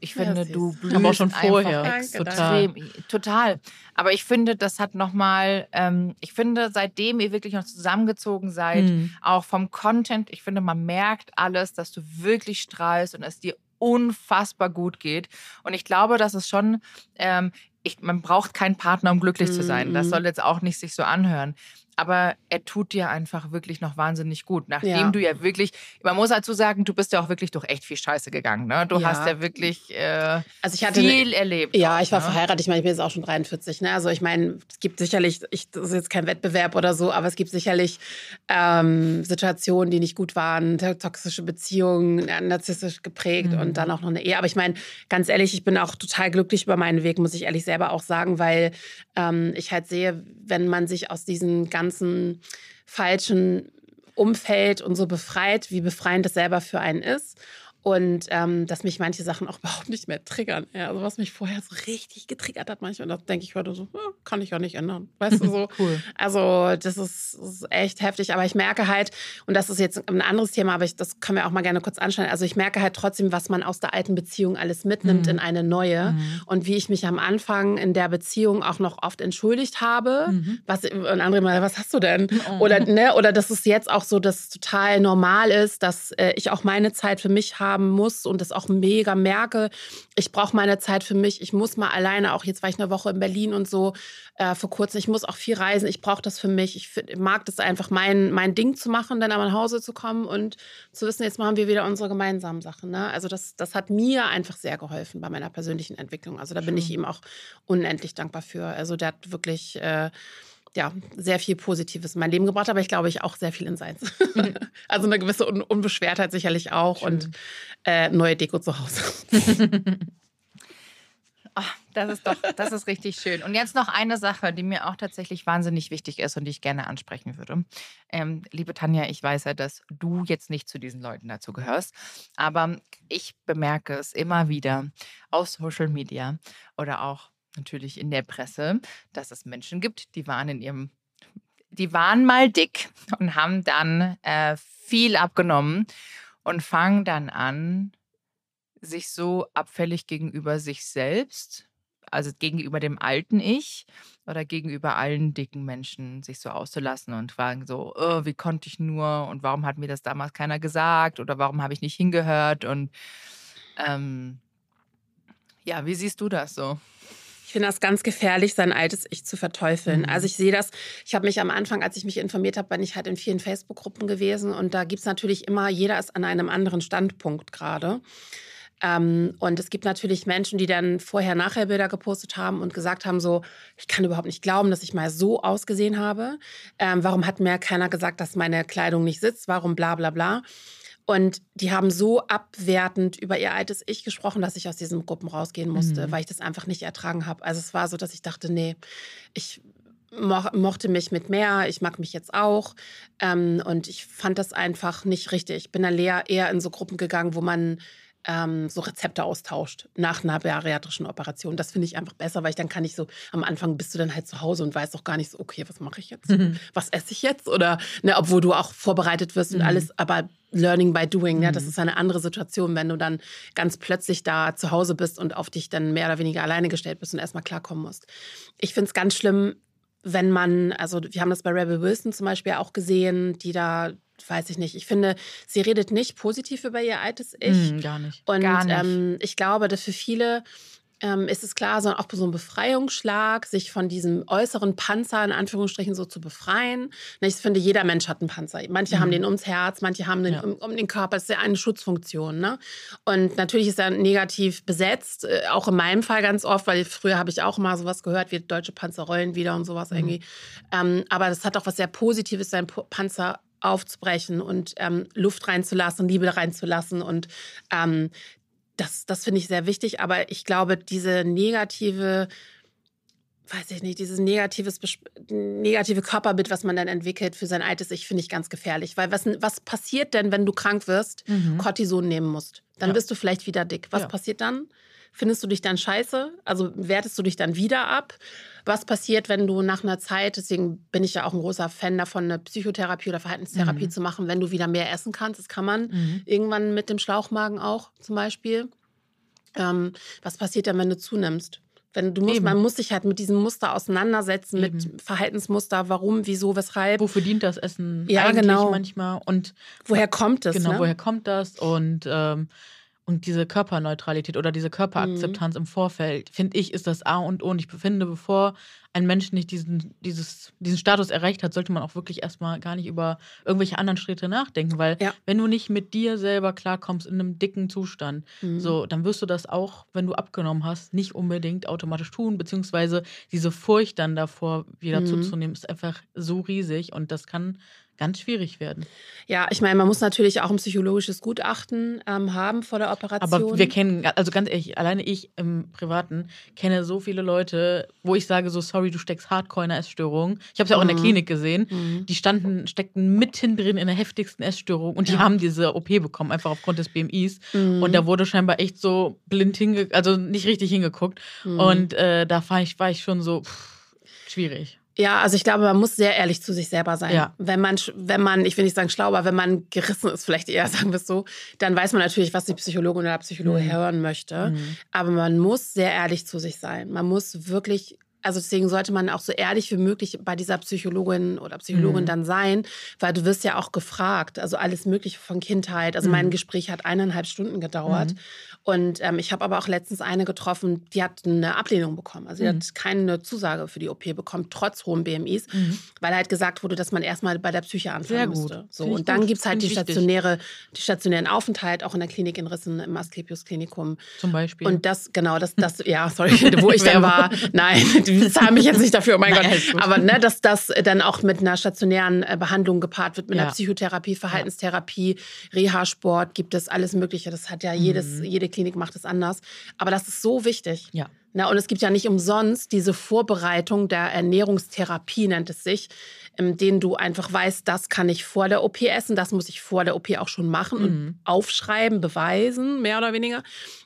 Ich finde, ja, du blühst aber auch schon vorher extrem, total. Aber ich finde, das hat noch mal, ähm, ich finde, seitdem ihr wirklich noch zusammengezogen seid, mhm. auch vom Content, ich finde, man merkt alles, dass du wirklich strahlst und es dir unfassbar gut geht. Und ich glaube, dass es schon, ähm, ich, man braucht keinen Partner, um glücklich zu sein. Das mhm. soll jetzt auch nicht sich so anhören aber er tut dir einfach wirklich noch wahnsinnig gut. Nachdem ja. du ja wirklich, man muss dazu sagen, du bist ja auch wirklich durch echt viel Scheiße gegangen. Ne? Du ja. hast ja wirklich äh, also ich hatte viel ne, erlebt. Ja, ich war ne? verheiratet. Ich meine, ich bin jetzt auch schon 43. Ne? Also ich meine, es gibt sicherlich, ich, das ist jetzt kein Wettbewerb oder so, aber es gibt sicherlich ähm, Situationen, die nicht gut waren, toxische Beziehungen, narzisstisch geprägt mhm. und dann auch noch eine Ehe. Aber ich meine, ganz ehrlich, ich bin auch total glücklich über meinen Weg, muss ich ehrlich selber auch sagen, weil ähm, ich halt sehe, wenn man sich aus diesen ganzen ganzen falschen Umfeld und so befreit, wie befreiend das selber für einen ist. Und ähm, dass mich manche Sachen auch überhaupt nicht mehr triggern. Ja, also was mich vorher so richtig getriggert hat manchmal, das denke ich heute so, ja, kann ich ja nicht ändern. Weißt du so? cool. Also das ist, das ist, echt heftig. Aber ich merke halt, und das ist jetzt ein anderes Thema, aber ich, das können wir auch mal gerne kurz anschauen. Also ich merke halt trotzdem, was man aus der alten Beziehung alles mitnimmt mhm. in eine neue. Mhm. Und wie ich mich am Anfang in der Beziehung auch noch oft entschuldigt habe. Mhm. Was, und andere mal, was hast du denn? Oh. Oder, ne, oder dass es jetzt auch so, dass es total normal ist, dass äh, ich auch meine Zeit für mich habe haben muss und das auch mega merke. Ich brauche meine Zeit für mich. Ich muss mal alleine, auch jetzt war ich eine Woche in Berlin und so äh, vor kurzem. Ich muss auch viel reisen. Ich brauche das für mich. Ich mag das einfach, mein, mein Ding zu machen, dann aber nach Hause zu kommen und zu wissen, jetzt machen wir wieder unsere gemeinsamen Sachen. Ne? Also das, das hat mir einfach sehr geholfen bei meiner persönlichen Entwicklung. Also da bin ich ihm auch unendlich dankbar für. Also der hat wirklich... Äh, ja, sehr viel Positives in mein Leben gebracht, aber ich glaube, ich auch sehr viel in seins. also eine gewisse Un Unbeschwertheit sicherlich auch Schön. und äh, neue Deko zu Hause. Oh, das ist doch, das ist richtig schön. Und jetzt noch eine Sache, die mir auch tatsächlich wahnsinnig wichtig ist und die ich gerne ansprechen würde. Ähm, liebe Tanja, ich weiß ja, dass du jetzt nicht zu diesen Leuten dazu gehörst, aber ich bemerke es immer wieder auf Social Media oder auch natürlich in der Presse, dass es Menschen gibt, die waren in ihrem, die waren mal dick und haben dann äh, viel abgenommen und fangen dann an, sich so abfällig gegenüber sich selbst, also gegenüber dem alten Ich oder gegenüber allen dicken Menschen sich so auszulassen und fragen so, oh, wie konnte ich nur und warum hat mir das damals keiner gesagt oder warum habe ich nicht hingehört und ähm, ja, wie siehst du das so? Ich finde das ganz gefährlich, sein altes Ich zu verteufeln. Mhm. Also ich sehe das, ich habe mich am Anfang, als ich mich informiert habe, bin ich halt in vielen Facebook-Gruppen gewesen und da gibt es natürlich immer, jeder ist an einem anderen Standpunkt gerade. Ähm, und es gibt natürlich Menschen, die dann vorher-nachher Bilder gepostet haben und gesagt haben, so, ich kann überhaupt nicht glauben, dass ich mal so ausgesehen habe. Ähm, warum hat mir keiner gesagt, dass meine Kleidung nicht sitzt? Warum bla bla bla? Und die haben so abwertend über ihr altes Ich gesprochen, dass ich aus diesen Gruppen rausgehen musste, mhm. weil ich das einfach nicht ertragen habe. Also es war so, dass ich dachte, nee, ich mo mochte mich mit mehr, ich mag mich jetzt auch. Ähm, und ich fand das einfach nicht richtig. Ich bin dann eher in so Gruppen gegangen, wo man ähm, so Rezepte austauscht nach einer bariatrischen Operation. Das finde ich einfach besser, weil ich dann kann ich so, am Anfang bist du dann halt zu Hause und weißt auch gar nicht so, okay, was mache ich jetzt? Mhm. Was esse ich jetzt? Oder, ne, obwohl du auch vorbereitet wirst und mhm. alles, aber Learning by Doing, mhm. ja, das ist eine andere Situation, wenn du dann ganz plötzlich da zu Hause bist und auf dich dann mehr oder weniger alleine gestellt bist und erstmal klarkommen musst. Ich finde es ganz schlimm, wenn man, also wir haben das bei Rebel Wilson zum Beispiel auch gesehen, die da weiß ich nicht. Ich finde, sie redet nicht positiv über ihr altes Ich. Mm, gar nicht. Und gar nicht. Ähm, ich glaube, dass für viele ähm, ist es klar, sondern auch so ein Befreiungsschlag, sich von diesem äußeren Panzer in Anführungsstrichen so zu befreien. Ich finde, jeder Mensch hat einen Panzer. Manche mhm. haben den ums Herz, manche haben den ja. um, um, den Körper. Das ist ja eine Schutzfunktion. Ne? Und natürlich ist er negativ besetzt, äh, auch in meinem Fall ganz oft, weil früher habe ich auch mal sowas gehört, wie deutsche Panzer rollen wieder und sowas mhm. irgendwie. Ähm, aber das hat auch was sehr Positives, sein Panzer aufzubrechen und ähm, Luft reinzulassen, Liebe reinzulassen. Und ähm, das, das finde ich sehr wichtig. Aber ich glaube, diese negative, weiß ich nicht, dieses negatives, negative Körperbild, was man dann entwickelt für sein altes Ich, finde ich ganz gefährlich. Weil was, was passiert denn, wenn du krank wirst, mhm. Cortison nehmen musst? Dann ja. bist du vielleicht wieder dick. Was ja. passiert dann? Findest du dich dann scheiße? Also wertest du dich dann wieder ab? Was passiert, wenn du nach einer Zeit, deswegen bin ich ja auch ein großer Fan davon, eine Psychotherapie oder Verhaltenstherapie mhm. zu machen, wenn du wieder mehr essen kannst? Das kann man mhm. irgendwann mit dem Schlauchmagen auch zum Beispiel. Ähm, was passiert dann, wenn du zunimmst? Wenn du musst, man muss sich halt mit diesem Muster auseinandersetzen, Eben. mit Verhaltensmuster, warum, wieso, weshalb. Wofür dient das Essen ja, eigentlich genau. manchmal? Und woher kommt es? Genau, ne? woher kommt das? Und ähm, und diese Körperneutralität oder diese Körperakzeptanz mhm. im Vorfeld, finde ich, ist das A und O. Und ich befinde, bevor ein Mensch nicht diesen, dieses, diesen Status erreicht hat, sollte man auch wirklich erstmal gar nicht über irgendwelche anderen Schritte nachdenken. Weil ja. wenn du nicht mit dir selber klarkommst in einem dicken Zustand, mhm. so, dann wirst du das auch, wenn du abgenommen hast, nicht unbedingt automatisch tun. Beziehungsweise diese Furcht dann davor, wieder mhm. zuzunehmen, ist einfach so riesig und das kann ganz schwierig werden. Ja, ich meine, man muss natürlich auch ein psychologisches Gutachten ähm, haben vor der Operation. Aber wir kennen, also ganz ehrlich, alleine ich im Privaten kenne so viele Leute, wo ich sage so, sorry, du steckst hardcore in einer Essstörung. Ich habe es ja auch mhm. in der mhm. Klinik gesehen. Mhm. Die standen, steckten mitten drin in der heftigsten Essstörung und die ja. haben diese OP bekommen, einfach aufgrund des BMIs. Mhm. Und da wurde scheinbar echt so blind hingeguckt, also nicht richtig hingeguckt. Mhm. Und äh, da war ich, war ich schon so pff, schwierig. Ja, also ich glaube, man muss sehr ehrlich zu sich selber sein. Ja. Wenn man, wenn man, ich will nicht sagen schlau, aber wenn man gerissen ist, vielleicht eher sagen wir es so, dann weiß man natürlich, was die Psychologin oder der Psychologe mhm. hören möchte. Mhm. Aber man muss sehr ehrlich zu sich sein. Man muss wirklich also deswegen sollte man auch so ehrlich wie möglich bei dieser Psychologin oder Psychologin mhm. dann sein, weil du wirst ja auch gefragt, also alles Mögliche von Kindheit. Also mhm. mein Gespräch hat eineinhalb Stunden gedauert. Mhm. Und ähm, ich habe aber auch letztens eine getroffen, die hat eine Ablehnung bekommen. Also die mhm. hat keine Zusage für die OP bekommen, trotz hohen BMIs, mhm. weil halt gesagt wurde, dass man erstmal bei der Psyche anfangen müsste. So, und dann gibt es halt die stationäre, die stationären Aufenthalt, auch in der Klinik in Rissen, im Asklepios Klinikum. Zum Beispiel. Und das, genau, das, das, ja, sorry, wo ich dann war. Nein, die zahlen mich jetzt nicht dafür, oh mein Gott. Aber ne, dass das dann auch mit einer stationären äh, Behandlung gepaart wird, mit Ja. einer Psychotherapie, Verhaltenstherapie, Reha-Sport, gibt es alles Mögliche. Das hat ja jedes, Mhm. jede Klinik macht es anders. Aber das ist so wichtig. Ja. Na, und es gibt ja nicht umsonst diese Vorbereitung der Ernährungstherapie, nennt es sich, in denen du einfach weißt, das kann ich vor der OP essen, das muss ich vor der OP auch schon machen und Mhm. aufschreiben, beweisen, mehr oder weniger.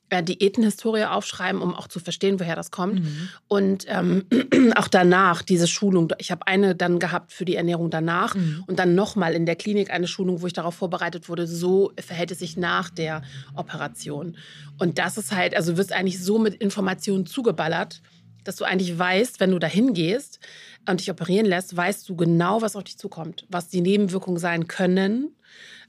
Äh, Diätenhistorie aufschreiben, um auch zu verstehen, woher das kommt. Mhm. Und ähm, auch danach, diese Schulung. Ich habe eine dann gehabt für die Ernährung danach Mhm. und dann nochmal in der Klinik eine Schulung, wo ich darauf vorbereitet wurde, so verhält es sich nach der Operation. Und das ist halt, also du wirst eigentlich so mit Informationen zugeballert, dass du eigentlich weißt, wenn du dahin gehst und dich operieren lässt, weißt du genau, was auf dich zukommt, was die Nebenwirkungen sein können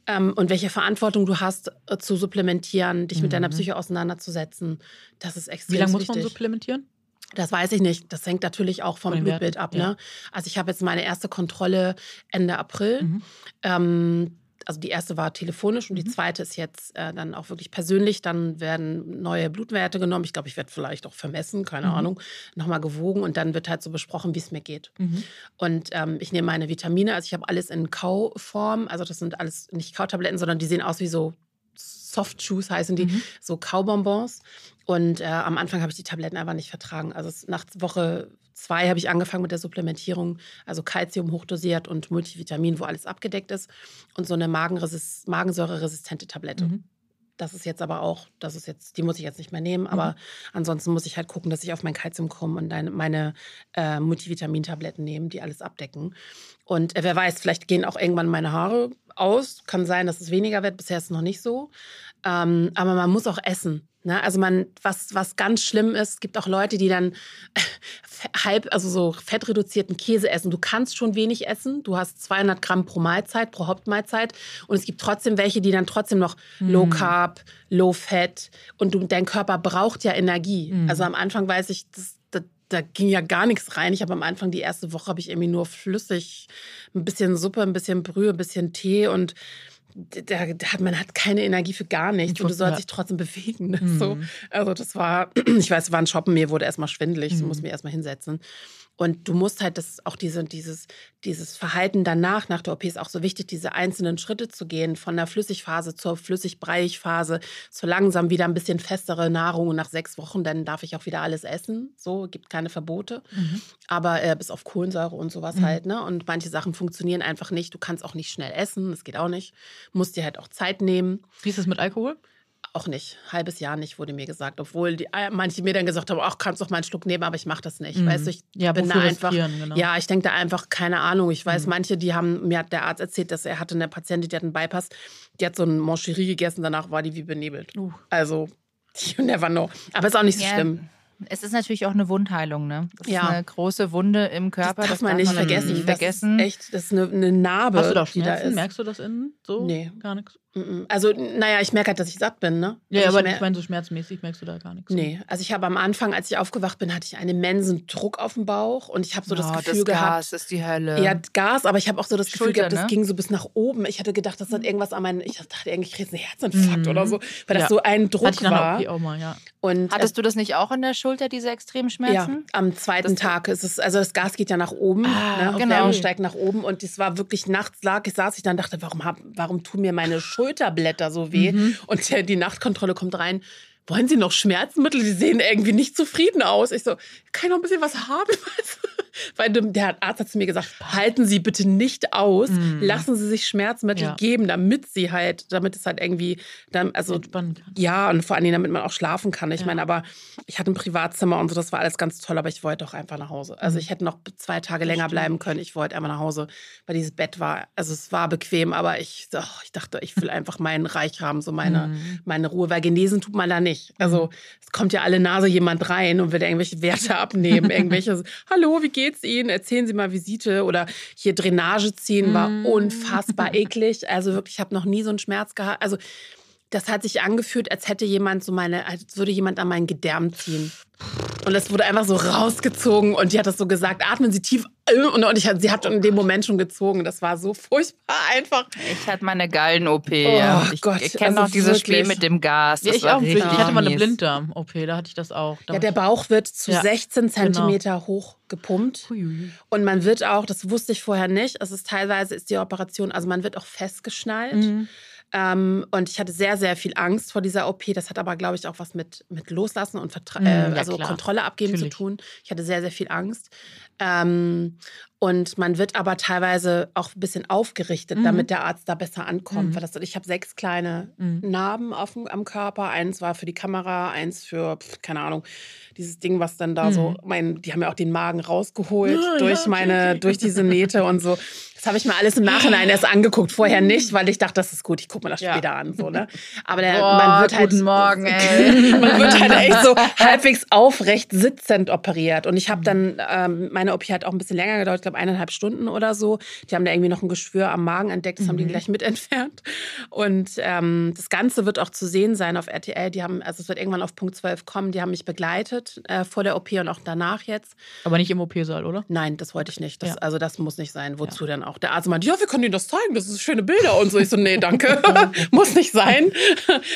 ähm, und welche Verantwortung du hast, äh, zu supplementieren, dich mit deiner Mhm. Psyche auseinanderzusetzen. Das ist extrem Wie lange muss wichtig. man supplementieren? Das weiß ich nicht. Das hängt natürlich auch vom Blutbild ab. ja. Ne? Also ich habe jetzt meine erste Kontrolle Ende April. Mhm. Ähm, also die erste war telefonisch und die Mhm. zweite ist jetzt äh, dann auch wirklich persönlich. Dann werden neue Blutwerte genommen. Ich glaube, ich werde vielleicht auch vermessen, keine Mhm. Ahnung, nochmal gewogen und dann wird halt so besprochen, wie es mir geht. Mhm. Und ähm, ich nehme meine Vitamine, also ich habe alles in Kauform. Also das sind alles nicht Kautabletten, sondern die sehen aus wie so Soft Chews heißen die, Mhm. so Kaubonbons. Und äh, am Anfang habe ich die Tabletten einfach nicht vertragen. Also es, nach Woche zwei habe ich angefangen mit der Supplementierung, also Calcium hochdosiert und Multivitamin, wo alles abgedeckt ist. Und so eine Magenresist magensäureresistente Tablette. Mhm. Das ist jetzt aber auch, das ist jetzt, die muss ich jetzt nicht mehr nehmen. Aber ansonsten muss ich halt gucken, dass ich auf mein Kalzium komme und deine, meine äh, Multivitamintabletten nehme, die alles abdecken. Und äh, wer weiß, vielleicht gehen auch irgendwann meine Haare aus. Kann sein, dass es weniger wird. Bisher ist es noch nicht so. Ähm, aber man muss auch essen. Ne? Also man, was, was ganz schlimm ist, es gibt auch Leute, die dann halb, also so fettreduzierten Käse essen. Du kannst schon wenig essen. Du hast 200 Gramm pro Mahlzeit, pro Hauptmahlzeit. Und es gibt trotzdem welche, die dann trotzdem noch Low Mhm. Carb, Low Fat. Und du, dein Körper braucht ja Energie. Mhm. Also am Anfang weiß ich, das, da, da ging ja gar nichts rein. Ich habe am Anfang die erste Woche habe ich irgendwie nur flüssig, ein bisschen Suppe, ein bisschen Brühe, ein bisschen Tee und da, hat, man hat keine Energie für gar nichts und du sollst dich trotzdem bewegen. Ne? Mhm. So, also das war, ich weiß, wir waren shoppen, mir wurde erstmal schwindelig, Mhm. muss mich erstmal hinsetzen. Und du musst halt das auch diese, dieses, dieses Verhalten danach, nach der OP ist auch so wichtig, diese einzelnen Schritte zu gehen, von der Flüssigphase zur Flüssig-Breiig-Phase, zu langsam wieder ein bisschen festere Nahrung und nach sechs Wochen, dann darf ich auch wieder alles essen. So, gibt keine Verbote. Mhm. Aber äh, bis auf Kohlensäure und sowas Mhm. halt, ne? Und manche Sachen funktionieren einfach nicht. Du kannst auch nicht schnell essen, das geht auch nicht. Musst dir halt auch Zeit nehmen. Wie ist es mit Alkohol? Auch nicht. Halbes Jahr nicht, wurde mir gesagt. Obwohl die, äh, manche mir dann gesagt haben, ach, kannst doch mal einen Schluck nehmen, aber ich mache das nicht. Mhm. Weißt du, ich Ja, bin da einfach. genau. Ja, ich denke da einfach, keine Ahnung. Ich weiß, Mhm. manche, die haben, mir hat der Arzt erzählt, dass er hatte eine Patientin, die hat einen Bypass, die hat so ein Mancherie gegessen, danach war die wie benebelt. Uh. Also, you never know. Aber ist auch nicht so Ja, schlimm. Es ist natürlich auch eine Wundheilung, ne? Das Ja. ist eine große Wunde im Körper. das darf man nicht vergessen. nicht Das vergessen. ist echt, das ist eine, eine Narbe, Hast du da die da Schmerzen? ist. Merkst du das innen? So? Nee. Gar nichts. Also, naja, ich merke halt, dass ich satt bin, ne? Ja, Also aber mer- ich meine, so schmerzmäßig merkst du da gar nichts. Nee, also ich habe am Anfang, als ich aufgewacht bin, hatte ich einen immensen Druck auf dem Bauch und ich habe so das Oh, Gefühl das gehabt. Gas ist die Hölle. Ja, Gas, aber ich habe auch so das Gefühl Schulter, gehabt, das ne? ging so bis nach oben. Ich hatte gedacht, das hat irgendwas an meinen, ich dachte irgendwie, ich kriege einen Herzinfarkt Mhm. oder so, weil das Ja. so ein Druck Hatte ich war. auch mal, ja. Und Hattest du das nicht auch in der Schulter, diese extremen ja, Schmerzen? am zweiten Das- Tag ist es, also das Gas geht ja nach oben, Ah, ne, genau. Wärme steigt nach oben und es war wirklich nachts lag, ich saß ich dann dachte, warum hab, warum tun mir meine Schulterblätter so weh? Mhm. Und der, die Nachtkontrolle kommt rein. Wollen Sie noch Schmerzmittel? Sie sehen irgendwie nicht zufrieden aus. Ich so, kann ich noch ein bisschen was haben? Weil der Arzt hat zu mir gesagt, halten Sie bitte nicht aus, Mhm. lassen Sie sich Schmerzmittel Ja. geben, damit sie halt, damit es halt irgendwie, dann, also Entspannen kann. ja, und vor allen Dingen, damit man auch schlafen kann. Ich Ja. meine, aber ich hatte ein Privatzimmer und so, das war alles ganz toll, aber ich wollte auch einfach nach Hause. Also Mhm. ich hätte noch zwei Tage länger Verstehe bleiben können. Ich wollte einfach nach Hause, weil dieses Bett war, also es war bequem, aber ich, oh, ich dachte, ich will einfach meinen Reichrahmen, so meine, Mhm. meine Ruhe, weil genesen tut man da nicht. Also es kommt ja alle Nase jemand rein und will irgendwelche Werte abnehmen, irgendwelche, hallo, wie geht's Ihnen? Erzählen Sie mal Visite oder hier Drainage ziehen war Mhm. unfassbar eklig. Also wirklich, ich habe noch nie so einen Schmerz gehabt. Also das hat sich angefühlt, als hätte jemand so meine, als würde jemand an meinen Gedärm ziehen. Und das wurde einfach so rausgezogen und die hat das so gesagt, atmen Sie tief. Und, und ich, sie hat in dem Moment schon gezogen. Das war so furchtbar einfach. Ich hatte meine Gallen-OP. Oh ja. Ich Gott, kenne also noch dieses wirklich. Spiel mit dem Gas. Ja, Das ich war auch. Ich hatte mal eine. Blinddarm-OP, da hatte ich das auch. Da Ja, der Bauch wird zu Ja, 16 genau. Zentimeter hoch gepumpt. ich-. Und man wird auch, das wusste ich vorher nicht, es ist teilweise ist die Operation, also man wird auch festgeschnallt. Mhm. Ähm, und ich hatte sehr, sehr viel Angst vor dieser OP. Das hat aber, glaube ich, auch was mit, mit Loslassen und Vertra Mhm, äh, ja, also klar. Kontrolle abgeben Natürlich. zu tun. Ich hatte sehr, sehr viel Angst. Ähm, und man wird aber teilweise auch ein bisschen aufgerichtet, Mhm. damit der Arzt da besser ankommt. Mhm. Weil das, ich habe sechs kleine Mhm. Narben auf, am Körper. Eins war für die Kamera, eins für, pf, keine Ahnung, dieses Ding, was dann da so, Mhm. mein, die haben ja auch den Magen rausgeholt ja, durch okay, meine, okay. durch diese Nähte und so. Das habe ich mir alles im Nachhinein erst angeguckt, vorher nicht, weil ich dachte, das ist gut, ich gucke mir das Ja. später an. So, ne? Aber der, Boah, man wird halt. guten Morgen, ey. Man wird halt echt so halbwegs aufrecht sitzend operiert. Und ich habe dann, ähm, meine OP hat auch ein bisschen länger gedauert, ich glaube eineinhalb Stunden oder so. Die haben da irgendwie noch ein Geschwür am Magen entdeckt, das haben die Mhm. gleich mit entfernt. Und ähm, das Ganze wird auch zu sehen sein auf RTL. Die haben, also es wird irgendwann auf Punkt 12 kommen, die haben mich begleitet äh, vor der OP und auch danach jetzt. Aber nicht im OP-Saal, oder? Nein, das wollte ich nicht. Das, Ja. Also das muss nicht sein. Wozu denn auch? Der Arzt meinte, ja, wir können Ihnen das zeigen, das sind schöne Bilder und so. Ich so, nee, danke, muss nicht sein.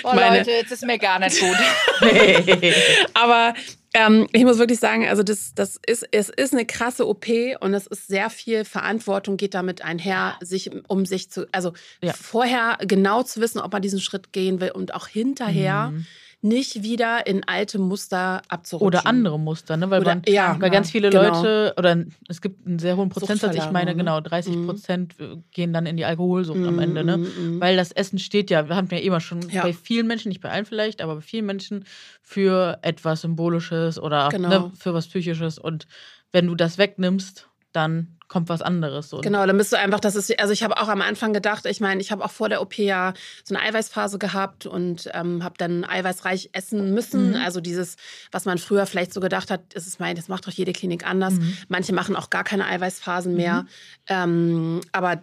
Oh, Meine- Leute, jetzt ist mir gar nicht gut. Aber ähm, ich muss wirklich sagen, also das, das ist, es ist eine krasse OP und es ist sehr viel Verantwortung geht damit einher, sich um sich zu, also Ja. vorher genau zu wissen, ob man diesen Schritt gehen will und auch hinterher Mhm. Nicht wieder in alte Muster abzurutschen. Oder andere Muster, ne? Weil, Oder- man, ja, weil ganz viele genau. Leute, oder es gibt einen sehr hohen Prozentsatz, ich meine Suchtverlagerung, genau, ne? 30 Mhm. Prozent gehen dann in die Alkoholsucht am Ende, ne? Mhm, mhm. Weil das Essen steht ja, wir haben ja immer schon Ja. bei vielen Menschen, nicht bei allen vielleicht, aber bei vielen Menschen für etwas Symbolisches oder Genau. ne, für was Psychisches. Und wenn du das wegnimmst, dann kommt was anderes. So. Genau, dann bist du einfach, das ist, also ich habe auch am Anfang gedacht, ich meine, ich habe auch vor der OP ja so eine Eiweißphase gehabt und ähm, habe dann eiweißreich essen müssen. Mhm. Also dieses, was man früher vielleicht so gedacht hat, ist mein, das macht doch jede Klinik anders. Mhm. Manche machen auch gar keine Eiweißphasen mehr. Ähm, aber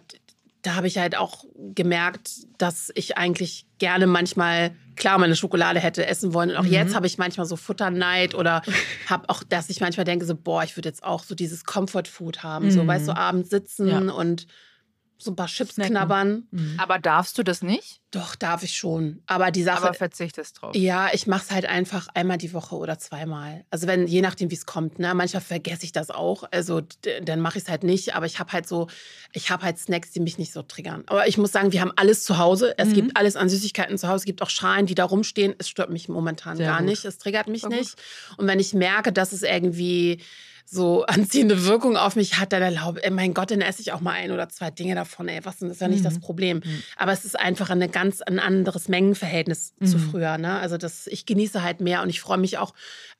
da habe ich halt auch gemerkt, dass ich eigentlich gerne manchmal, klar, meine Schokolade hätte essen wollen. Und auch Mhm. jetzt habe ich manchmal so Futterneid oder habe auch, dass ich manchmal denke, so, boah, ich würde jetzt auch so dieses Comfort Food haben. So, Mhm. weißt du, abends sitzen Ja. und so ein paar Chips Snacken. knabbern. Mhm. Aber darfst du das nicht? Doch, darf ich schon. Aber die Sache, Aber verzichtest drauf. ja, ich mache es halt einfach einmal die Woche oder zweimal. Also wenn, je nachdem, wie es kommt. Ne? Manchmal vergesse ich das auch. Also dann mache ich es halt nicht. Aber ich habe halt so, ich habe halt Snacks, die mich nicht so triggern. Aber ich muss sagen, wir haben alles zu Hause. Es Mhm. gibt alles an Süßigkeiten zu Hause. Es gibt auch Schalen, die da rumstehen. Es stört mich momentan Sehr gar gut. nicht. Es triggert mich Sehr gut. nicht. Und wenn ich merke, dass es irgendwie so anziehende Wirkung auf mich hat, dann erlaube, ey, mein Gott, dann esse ich auch mal ein oder zwei Dinge davon. Ey, was denn, das ist ja nicht Mhm. das Problem. Mhm. Aber es ist einfach ein ganz ein anderes Mengenverhältnis zu Mhm. früher. Ne? Also das, ich genieße halt mehr und ich freue mich auch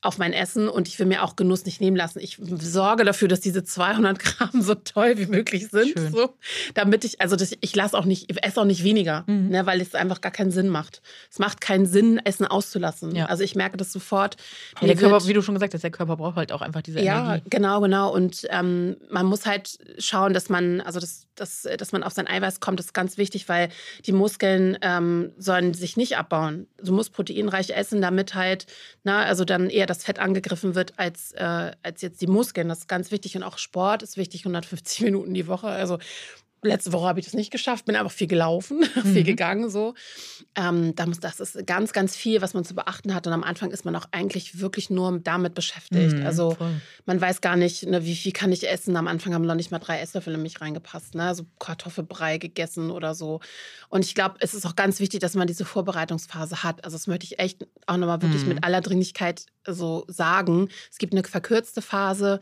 auf mein Essen und ich will mir auch Genuss nicht nehmen lassen. Ich sorge dafür, dass diese 200 Gramm so toll wie möglich sind, Schön. so, damit ich, also das, ich lasse auch nicht, ich esse auch nicht weniger, Mhm. ne, weil es einfach gar keinen Sinn macht. Es macht keinen Sinn, Essen auszulassen. Ja. Also ich merke das sofort. Ja, der Körper, wie du schon gesagt hast, der Körper braucht halt auch einfach diese ja, Energie. Genau, genau. Und ähm, man muss halt schauen, dass man, also das, das, dass man auf sein Eiweiß kommt, ist ganz wichtig, weil die Muskeln ähm, sollen sich nicht abbauen. Du musst proteinreich essen, damit halt, na, also dann eher das Fett angegriffen wird als, äh, als jetzt die Muskeln. Das ist ganz wichtig. Und auch Sport ist wichtig, 150 Minuten die Woche. Also Letzte Woche habe ich das nicht geschafft, bin einfach viel gelaufen, viel Mhm. gegangen so. Ähm, da muss, das ist ganz, ganz viel, was man zu beachten hat. Und am Anfang ist man auch eigentlich wirklich nur damit beschäftigt. Mhm, Also voll. man weiß gar nicht, ne, wie viel kann ich essen. Am Anfang haben noch nicht mal drei Esslöffel in mich reingepasst. Ne? So Kartoffelbrei gegessen oder so. Und ich glaube, es ist auch ganz wichtig, dass man diese Vorbereitungsphase hat. Also das möchte ich echt auch nochmal wirklich Mhm. mit aller Dringlichkeit so sagen. Es gibt eine verkürzte Phase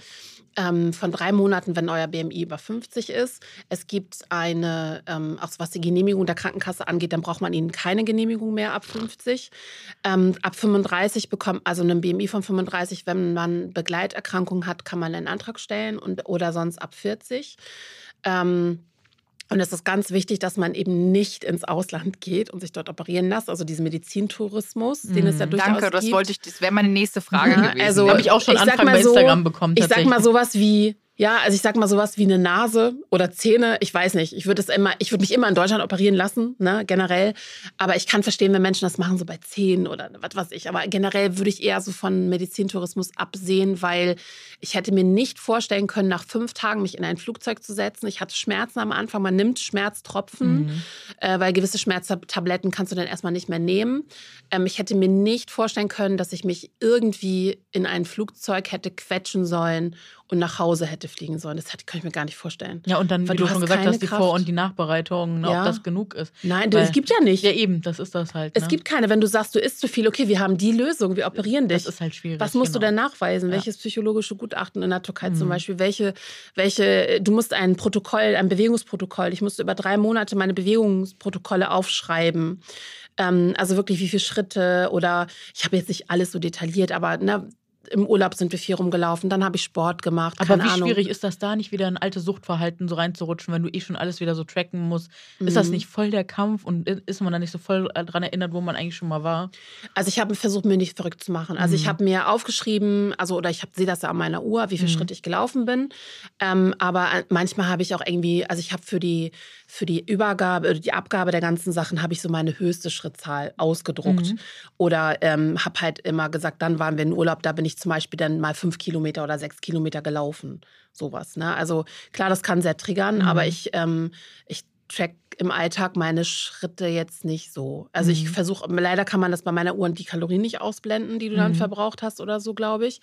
ähm, von drei Monaten, wenn euer BMI über 50 ist. Es gibt eine, ähm, auch was die Genehmigung der Krankenkasse angeht, dann braucht man ihnen keine Genehmigung mehr ab 50. Ähm, ab 35 bekommt, also einen BMI von 35, wenn man Begleiterkrankungen hat, kann man einen Antrag stellen und, oder sonst ab 40. Ähm, und es ist ganz wichtig, dass man eben nicht ins Ausland geht und sich dort operieren lässt. Also diesen Medizintourismus, den es ja Mhm. durchaus Danke, das gibt. wollte ich, das wäre meine nächste Frage Ja, gewesen. also- Habe ich auch schon mal bei so, Instagram bekommen. Ich sag mal sowas wie Ja, also ich sag mal sowas wie eine Nase oder Zähne, ich weiß nicht. Ich würde es immer, ich würde mich immer in Deutschland operieren lassen, ne, generell. Aber ich kann verstehen, wenn Menschen das machen, so bei Zähnen oder was weiß ich. Aber generell würde ich eher so von Medizintourismus absehen, weil ich hätte mir nicht vorstellen können, nach fünf Tagen mich in ein Flugzeug zu setzen. Ich hatte Schmerzen am Anfang. Man nimmt Schmerztropfen, mhm. äh, weil gewisse Schmerztabletten kannst du dann erstmal nicht mehr nehmen. Ähm, ich hätte mir nicht vorstellen können, dass ich mich irgendwie in ein Flugzeug hätte quetschen sollen und nach Hause hätte fliegen sollen. Das kann ich mir gar nicht vorstellen. Ja, und dann, Weil wie du, du schon gesagt hast, die Vor- und die Nachbereitung, ne, ja. ob das genug ist. Nein, Weil, es gibt ja nicht. Ja, eben, das ist das halt. Ne? Es gibt keine. Wenn du sagst, du isst zu viel, okay, wir haben die Lösung, wir operieren dich. Das ist halt schwierig. Was musst genau. du denn nachweisen? Ja. Welches psychologische Gutachten in der Türkei mhm. zum Beispiel? Welche, welche, du musst ein Protokoll, ein Bewegungsprotokoll. Ich musste über drei Monate meine Bewegungsprotokolle aufschreiben ähm, also wirklich wie viele Schritte oder ich habe jetzt nicht alles so detailliert, aber ne, im Urlaub sind wir viel rumgelaufen, dann habe ich Sport gemacht. Aber wie Ahnung. schwierig ist das da nicht wieder in alte Suchtverhalten so reinzurutschen, wenn du eh schon alles wieder so tracken musst? Mhm. Ist das mhm. nicht voll der Kampf und ist man da nicht so voll daran erinnert, wo man eigentlich schon mal war? Also ich habe versucht, mir nicht verrückt zu machen. Also mhm. ich habe mir aufgeschrieben, also oder ich sehe das ja an meiner Uhr, wie viele mhm. Schritte ich gelaufen bin. Ähm, aber äh, manchmal habe ich auch irgendwie, also ich habe für die für die Übergabe oder die Abgabe der ganzen Sachen habe ich so meine höchste Schrittzahl ausgedruckt. Mhm. Oder ähm, habe halt immer gesagt, dann waren wir in Urlaub, da bin ich zum Beispiel dann mal fünf Kilometer oder sechs Kilometer gelaufen. Sowas. Ne? Also klar, das kann sehr triggern, mhm. aber ich, ähm, ich track im Alltag meine Schritte jetzt nicht so. Also ich mhm. versuche, leider kann man das bei meiner Uhr und die Kalorien nicht ausblenden, die du dann mhm. verbraucht hast oder so, glaube ich.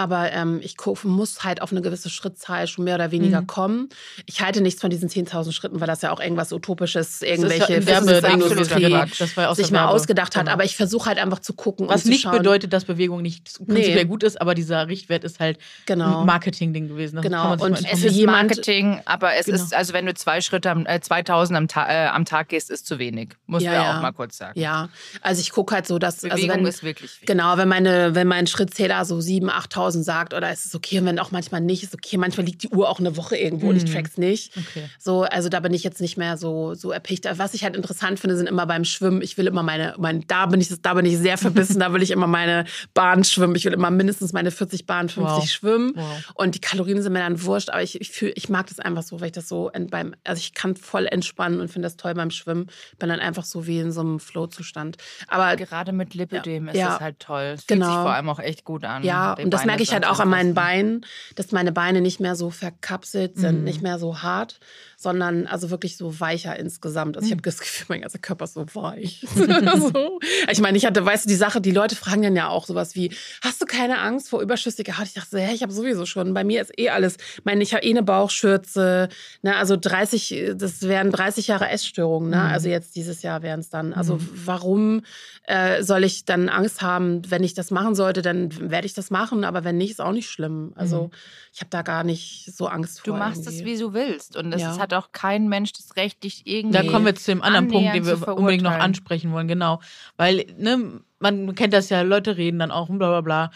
Aber ähm, ich muss halt auf eine gewisse Schrittzahl schon mehr oder weniger mhm. kommen. Ich halte nichts von diesen 10.000 Schritten, weil das ja auch irgendwas Utopisches, irgendwelche das war sich mal ausgedacht hat. Genau. Aber ich versuche halt einfach zu gucken. Was nicht schauen. bedeutet, dass Bewegung nicht prinzipiell nee. gut ist, aber dieser Richtwert ist halt genau. ein Marketing-Ding gewesen. Das genau. Und es ist Marketing, aber es genau. ist, also wenn du zwei Schritte, am, äh, 2000 am, Ta äh, am Tag gehst, ist zu wenig. Muss ja, ja auch mal kurz sagen. Ja, also ich gucke halt so, dass. Bewegung also wenn, ist wirklich viel. Genau, wenn, meine, wenn mein Schrittzähler so 7.000, 8.000 sagt oder es ist okay, und wenn auch manchmal nicht, ist okay. Manchmal liegt die Uhr auch eine Woche irgendwo mhm. und ich mhm. track's nicht. Okay. So, also da bin ich jetzt nicht mehr so, so erpicht. Was ich halt interessant finde, sind immer beim Schwimmen. Ich will immer meine, mein, da bin ich, da bin ich sehr verbissen, da will ich immer meine Bahn schwimmen. Ich will immer mindestens meine 40 Bahn, 50 wow. schwimmen. Wow. Und die Kalorien sind mir dann wurscht, aber ich, ich, fühl, ich mag das einfach so, weil ich das so beim, also ich kann voll entspannen und finde das toll beim Schwimmen. Bin dann einfach so wie in so einem Flow-Zustand. Aber gerade mit Lipödem ja, ist ja, halt toll. Es genau. fühlt sich vor allem auch echt gut an. Ja, und das merke ich halt auch an meinen Beinen, dass meine Beine nicht mehr so verkapselt sind, mhm. nicht mehr so hart sondern also wirklich so weicher insgesamt. Also ich habe hm. das Gefühl, mein ganzer Körper ist so weich. so. Ich meine, ich hatte, weißt du, die Sache, die Leute fragen dann ja auch sowas wie, hast du keine Angst vor überschüssiger Haut? Ich dachte so, hä, ich habe sowieso schon. Bei mir ist eh alles. Ich meine, ich habe eh eine Bauchschürze. Ne? Also 30, das wären 30 Jahre Essstörungen. Ne? Mhm. Also jetzt dieses Jahr wären es dann. Also mhm. warum äh, soll ich dann Angst haben, wenn ich das machen sollte, dann werde ich das machen. Aber wenn nicht, ist auch nicht schlimm. Also ich habe da gar nicht so Angst vor. Du machst irgendwie. es, wie du willst. Und es ja. hat hat auch kein Mensch das Recht, dich irgendwie. Da kommen wir zu dem anderen Punkt, den wir unbedingt noch ansprechen wollen, genau. Weil, ne, man kennt das ja, Leute reden dann auch und bla bla bla.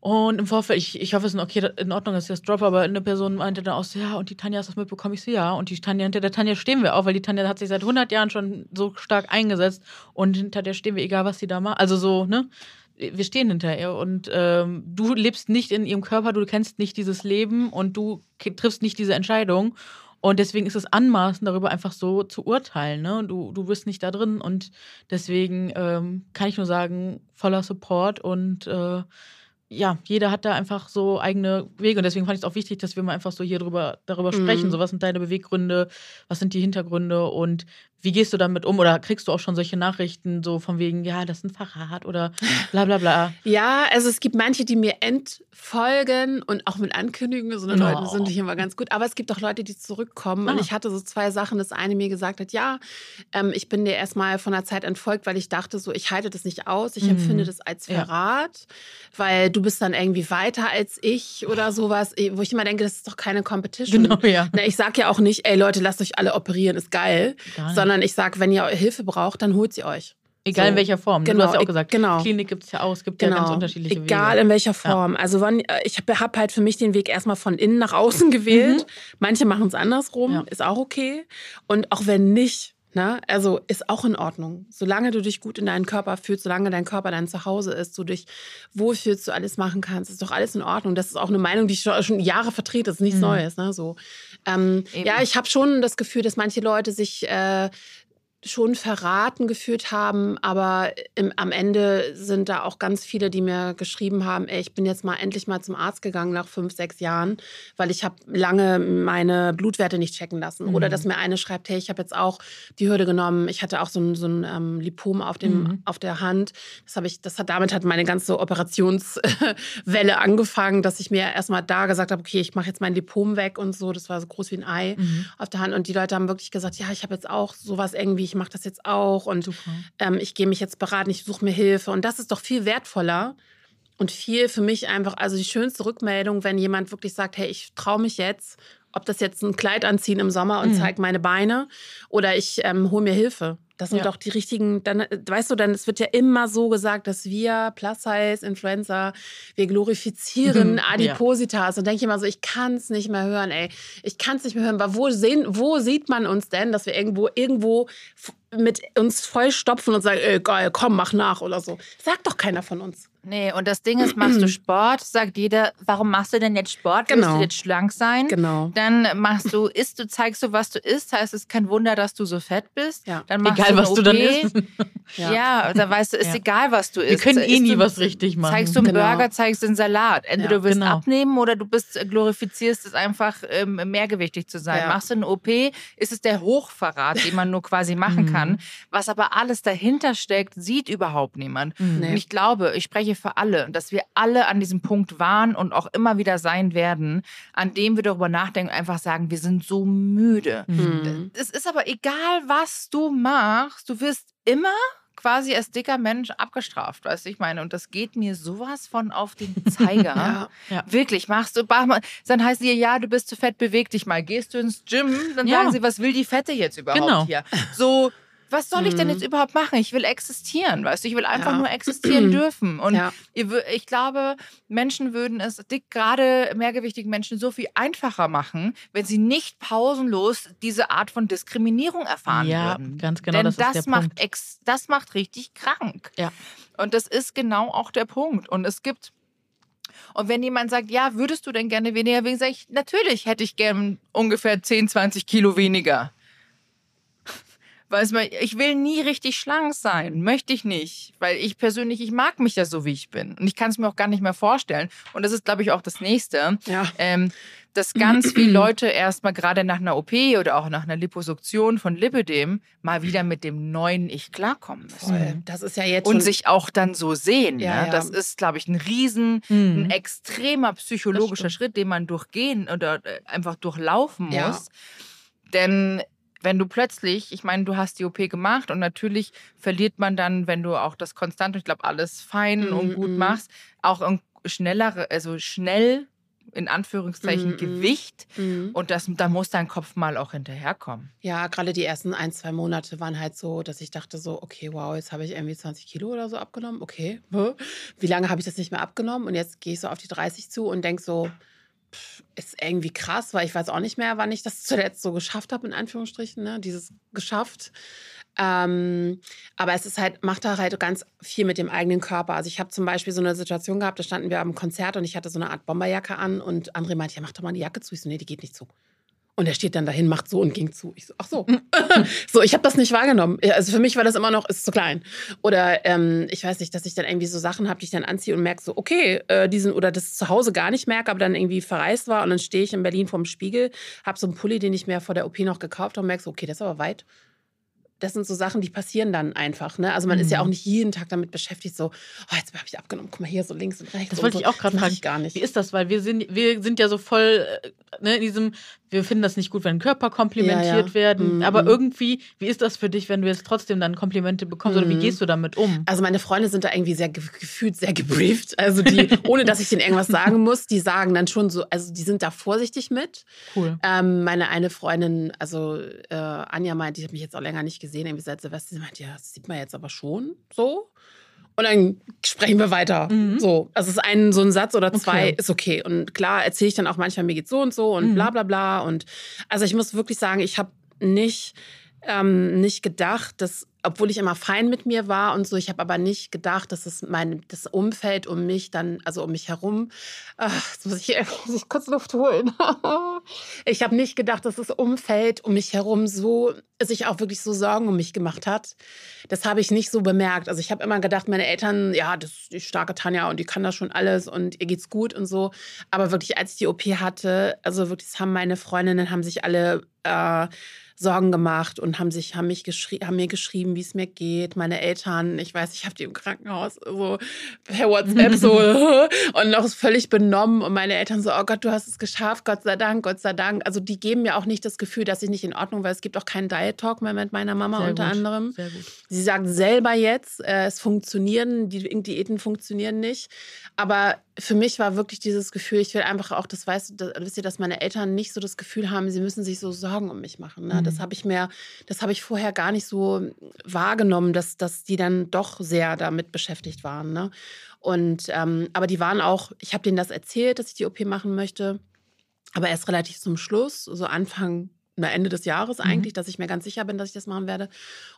Und im Vorfeld, ich, ich hoffe, es ist okay, in Ordnung, dass ich das drop, aber eine Person meinte dann auch so, ja, und die Tanja hast das mitbekommen? Ich so, ja. Und die Tanja, hinter der Tanja stehen wir auch, weil die Tanja hat sich seit 100 Jahren schon so stark eingesetzt und hinter der stehen wir, egal was sie da macht. Also so, ne? wir stehen hinter ihr und ähm, du lebst nicht in ihrem Körper, du kennst nicht dieses Leben und du triffst nicht diese Entscheidung. Und deswegen ist es anmaßend, darüber einfach so zu urteilen. Ne? Du, du bist nicht da drin und deswegen ähm, kann ich nur sagen, voller Support und äh, ja, jeder hat da einfach so eigene Wege und deswegen fand ich es auch wichtig, dass wir mal einfach so hier drüber, darüber mhm. sprechen. So, was sind deine Beweggründe, was sind die Hintergründe und wie gehst du damit um? Oder kriegst du auch schon solche Nachrichten so von wegen, ja, das ist ein Fahrrad oder bla bla bla? Ja, also es gibt manche, die mir entfolgen und auch mit Ankündigungen, so eine oh. Leute sind hier immer ganz gut. Aber es gibt auch Leute, die zurückkommen. Ah. Und ich hatte so zwei Sachen. Das eine mir gesagt hat, ja, ähm, ich bin dir erstmal von der Zeit entfolgt, weil ich dachte so, ich halte das nicht aus. Ich mhm. empfinde das als Verrat, ja. weil du bist dann irgendwie weiter als ich oder sowas. Wo ich immer denke, das ist doch keine Competition. Genau, ja. Na, ich sag ja auch nicht, ey Leute, lasst euch alle operieren, ist geil. Sondern sondern ich sage, wenn ihr Hilfe braucht, dann holt sie euch. Egal so. in welcher Form. Genau, du hast ja auch gesagt, genau. Klinik gibt es ja auch, es gibt genau. ja ganz unterschiedliche Wege. Egal in welcher Form. Ja. Also wann, äh, ich habe hab halt für mich den Weg erstmal von innen nach außen gewählt. Mhm. Manche machen es andersrum, ja. ist auch okay. Und auch wenn nicht, Ne? Also ist auch in Ordnung. Solange du dich gut in deinen Körper fühlst, solange dein Körper dein Zuhause ist, du dich wohlfühlst, du alles machen kannst, ist doch alles in Ordnung. Das ist auch eine Meinung, die ich schon Jahre vertrete. Das ist nichts mhm. Neues. Ne? So. Ähm, ja, ich habe schon das Gefühl, dass manche Leute sich äh, schon verraten gefühlt haben, aber im, am Ende sind da auch ganz viele, die mir geschrieben haben, ey, ich bin jetzt mal endlich mal zum Arzt gegangen nach fünf, sechs Jahren, weil ich habe lange meine Blutwerte nicht checken lassen. Mhm. Oder dass mir eine schreibt, hey, ich habe jetzt auch die Hürde genommen, ich hatte auch so ein, so ein ähm, Lipom auf, dem, mhm. auf der Hand. Das habe ich, das hat damit hat meine ganze Operationswelle angefangen, dass ich mir erstmal da gesagt habe, okay, ich mache jetzt mein Lipom weg und so. Das war so groß wie ein Ei mhm. auf der Hand. Und die Leute haben wirklich gesagt, ja, ich habe jetzt auch sowas irgendwie, ich mache das jetzt auch und ähm, ich gehe mich jetzt beraten, ich suche mir Hilfe. Und das ist doch viel wertvoller und viel für mich einfach, also die schönste Rückmeldung, wenn jemand wirklich sagt, hey, ich traue mich jetzt, ob das jetzt ein Kleid anziehen im Sommer und mhm. zeigt meine Beine oder ich ähm, hole mir Hilfe. Das sind ja. doch die richtigen, dann, äh, weißt du, dann, es wird ja immer so gesagt, dass wir Plus-Size-Influencer, wir glorifizieren Adipositas. Ja. Und denke ich immer so, ich kann es nicht mehr hören, ey. Ich kann es nicht mehr hören. Weil wo, sehen, wo sieht man uns denn, dass wir irgendwo, irgendwo mit uns vollstopfen und sagen, ey, geil, komm, mach nach oder so. Sagt doch keiner von uns. Nee, und das Ding ist, machst du Sport, sagt jeder, warum machst du denn jetzt Sport? Genau. Willst du jetzt schlank sein? Genau. Dann machst du, isst du, zeigst du, was du isst, heißt es kein Wunder, dass du so fett bist. Ja. Dann machst egal, du was OP. du dann isst. ja. ja, da weißt du, ist ja. egal, was du isst. Wir können eh nie du, was richtig machen. Zeigst du einen genau. Burger, zeigst du einen Salat. Entweder ja, du willst genau. abnehmen oder du bist, äh, glorifizierst es einfach, ähm, mehrgewichtig zu sein. Machst du eine OP, ist es der Hochverrat, den man nur quasi machen mhm. kann. Was aber alles dahinter steckt, sieht überhaupt niemand. Mhm. Und ich glaube, ich spreche für alle, dass wir alle an diesem Punkt waren und auch immer wieder sein werden, an dem wir darüber nachdenken und einfach sagen, wir sind so müde. Mhm. Es ist aber egal, was du machst, du wirst immer quasi als dicker Mensch abgestraft, weißt du, ich meine, und das geht mir sowas von auf den Zeiger. ja, ja. Wirklich, machst du, dann heißt dir, ja, du bist zu fett, beweg dich mal. Gehst du ins Gym, dann ja. sagen sie, was will die Fette jetzt überhaupt genau. hier? So, was soll ich denn jetzt mhm. überhaupt machen? Ich will existieren, weißt du? Ich will einfach ja. nur existieren dürfen. Und ja. ich glaube, Menschen würden es dick, gerade mehrgewichtigen Menschen so viel einfacher machen, wenn sie nicht pausenlos diese Art von Diskriminierung erfahren ja, würden. ganz genau. Denn das, das macht ex, das macht richtig krank. Ja. Und das ist genau auch der Punkt. Und es gibt und wenn jemand sagt, ja, würdest du denn gerne weniger wegen, sage ich, natürlich hätte ich gern ungefähr 10, 20 Kilo weniger. Weiß man, ich will nie richtig schlank sein. Möchte ich nicht. Weil ich persönlich, ich mag mich ja so, wie ich bin. Und ich kann es mir auch gar nicht mehr vorstellen. Und das ist, glaube ich, auch das Nächste. Ja. Ähm, dass ganz viele Leute erstmal gerade nach einer OP oder auch nach einer Liposuktion von Lipidem mal wieder mit dem neuen Ich klarkommen müssen. Das ist ja jetzt Und sich auch dann so sehen. Ja, ne? ja. Das ist, glaube ich, ein riesen, mhm. ein extremer psychologischer Schritt, den man durchgehen oder äh, einfach durchlaufen muss. Ja. Denn wenn du plötzlich, ich meine, du hast die OP gemacht und natürlich verliert man dann, wenn du auch das konstant, ich glaube, alles fein mm, und gut mm. machst, auch ein schneller, also schnell in Anführungszeichen mm, Gewicht mm. und das, da muss dein Kopf mal auch hinterherkommen. Ja, gerade die ersten ein, zwei Monate waren halt so, dass ich dachte so, okay, wow, jetzt habe ich irgendwie 20 Kilo oder so abgenommen, okay, wie lange habe ich das nicht mehr abgenommen und jetzt gehe ich so auf die 30 zu und denke so, ist irgendwie krass, weil ich weiß auch nicht mehr, wann ich das zuletzt so geschafft habe, in Anführungsstrichen, ne? dieses geschafft. Ähm, aber es ist halt, macht da halt ganz viel mit dem eigenen Körper. Also ich habe zum Beispiel so eine Situation gehabt, da standen wir am Konzert und ich hatte so eine Art Bomberjacke an und André meinte, ja, mach doch mal eine Jacke zu. Ich so, nee, die geht nicht zu. Und er steht dann dahin, macht so und ging zu. Ich so, ach so. so, ich habe das nicht wahrgenommen. Also für mich war das immer noch, ist zu klein. Oder ähm, ich weiß nicht, dass ich dann irgendwie so Sachen habe, die ich dann anziehe und merke so, okay, äh, diesen, oder das zu Hause gar nicht merke, aber dann irgendwie verreist war und dann stehe ich in Berlin vorm Spiegel, habe so einen Pulli, den ich mir vor der OP noch gekauft habe und merke so, okay, das ist aber weit das sind so Sachen, die passieren dann einfach. Ne? Also man mhm. ist ja auch mhm. nicht jeden Tag damit beschäftigt, so, oh, jetzt habe ich abgenommen, guck mal hier so links und rechts. Das wollte so. ich auch gerade fragen. gar nicht. Wie ist das? Weil wir sind, wir sind ja so voll äh, ne, in diesem, wir finden das nicht gut, wenn Körper komplimentiert ja, ja. werden. Mhm. Aber irgendwie, wie ist das für dich, wenn du jetzt trotzdem dann Komplimente bekommst? Mhm. Oder wie mhm. gehst du damit um? Also meine Freunde sind da irgendwie sehr gefühlt sehr gebrieft. Also die, ohne dass ich denen irgendwas sagen muss, die sagen dann schon so, also die sind da vorsichtig mit. Cool. Ähm, meine eine Freundin, also äh, Anja meint, die hat mich jetzt auch länger nicht gesehen, irgendwie seit Silvester sie meint, ja, das sieht man jetzt aber schon so. Und dann sprechen wir weiter. Mhm. So, also es ist ein so ein Satz oder zwei okay. ist okay. Und klar erzähle ich dann auch manchmal, mir geht so und so und mhm. bla bla bla. Und also ich muss wirklich sagen, ich habe nicht ähm, nicht gedacht, dass obwohl ich immer fein mit mir war und so, ich habe aber nicht gedacht, dass es mein das Umfeld um mich dann, also um mich herum, ach, jetzt muss ich, muss ich kurz Luft holen. ich habe nicht gedacht, dass das Umfeld um mich herum so sich auch wirklich so Sorgen um mich gemacht hat. Das habe ich nicht so bemerkt. Also ich habe immer gedacht, meine Eltern, ja, das ist die starke Tanja und die kann das schon alles und ihr geht's gut und so. Aber wirklich, als ich die OP hatte, also wirklich, das haben meine Freundinnen, haben sich alle äh, Sorgen gemacht und haben sich haben mich geschrie haben mir geschrieben, wie es mir geht. Meine Eltern, ich weiß, ich habe die im Krankenhaus so per WhatsApp so und noch völlig benommen und meine Eltern so, oh Gott, du hast es geschafft, Gott sei Dank, Gott sei Dank. Also die geben mir auch nicht das Gefühl, dass ich nicht in Ordnung, weil es gibt auch keinen Diet Talk mehr mit meiner Mama Sehr unter gut. anderem. Sehr gut. Sie sagen selber jetzt, äh, es funktionieren, die Diäten funktionieren nicht, aber für mich war wirklich dieses Gefühl, ich will einfach auch, das weißt du, wisst ihr, dass meine Eltern nicht so das Gefühl haben, sie müssen sich so Sorgen um mich machen. Ne? Mhm. Das habe ich mir, das habe ich vorher gar nicht so wahrgenommen, dass, dass die dann doch sehr damit beschäftigt waren. Ne? Und ähm, aber die waren auch, ich habe denen das erzählt, dass ich die OP machen möchte, aber erst relativ zum Schluss, so Anfang, na, Ende des Jahres mhm. eigentlich, mhm. dass ich mir ganz sicher bin, dass ich das machen werde.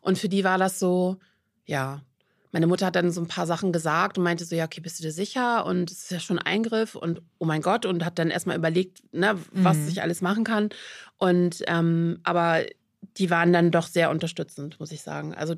Und für die war das so, ja, meine Mutter hat dann so ein paar Sachen gesagt und meinte so, ja, okay, bist du dir sicher? Und es ist ja schon ein Eingriff und oh mein Gott, und hat dann erstmal überlegt, ne, was mhm. ich alles machen kann. Und ähm, aber die waren dann doch sehr unterstützend, muss ich sagen. Also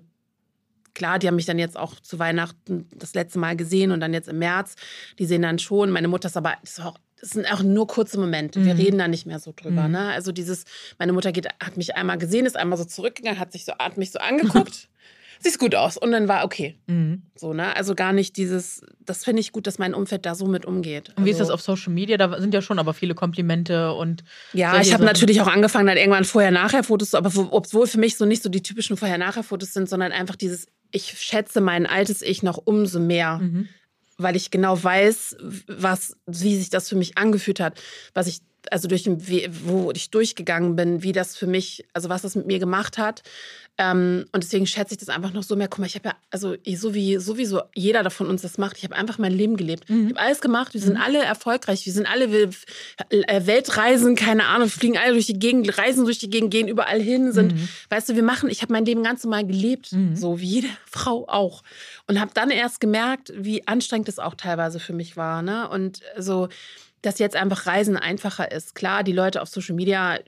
klar, die haben mich dann jetzt auch zu Weihnachten das letzte Mal gesehen und dann jetzt im März. Die sehen dann schon. Meine Mutter ist aber, das, ist auch, das sind auch nur kurze Momente. Wir mhm. reden da nicht mehr so drüber. Mhm. Ne? Also dieses, meine Mutter geht, hat mich einmal gesehen, ist einmal so zurückgegangen, hat sich so, hat mich so angeguckt. siehst gut aus. Und dann war okay. Mhm. So, ne? Also gar nicht dieses, das finde ich gut, dass mein Umfeld da so mit umgeht. Und wie ist das also auf Social Media? Da sind ja schon aber viele Komplimente und. Ja, ich habe natürlich auch angefangen, dann irgendwann Vorher-Nachher-Fotos, aber obwohl für mich so nicht so die typischen Vorher-Nachher-Fotos sind, sondern einfach dieses, ich schätze mein altes Ich noch umso mehr. Mhm. Weil ich genau weiß, was, wie sich das für mich angefühlt hat, was ich also durch den, wo ich durchgegangen bin, wie das für mich, also was das mit mir gemacht hat, ähm, und deswegen schätze ich das einfach noch so mehr. Guck mal, ich habe ja, also so wie sowieso jeder von uns das macht, ich habe einfach mein Leben gelebt. Mhm. Ich habe alles gemacht, wir sind mhm. alle erfolgreich, wir sind alle wir, äh, Weltreisen, keine Ahnung, fliegen alle durch die Gegend, reisen durch die Gegend, gehen überall hin, sind, mhm. weißt du, wir machen, ich habe mein Leben ganz normal gelebt, mhm. so wie jede Frau auch. Und habe dann erst gemerkt, wie anstrengend es auch teilweise für mich war. Ne? Und so, dass jetzt einfach Reisen einfacher ist. Klar, die Leute auf Social Media,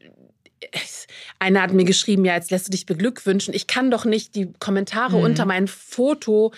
einer hat mir geschrieben, ja, jetzt lässt du dich beglückwünschen. Ich kann doch nicht die Kommentare mhm. unter mein Foto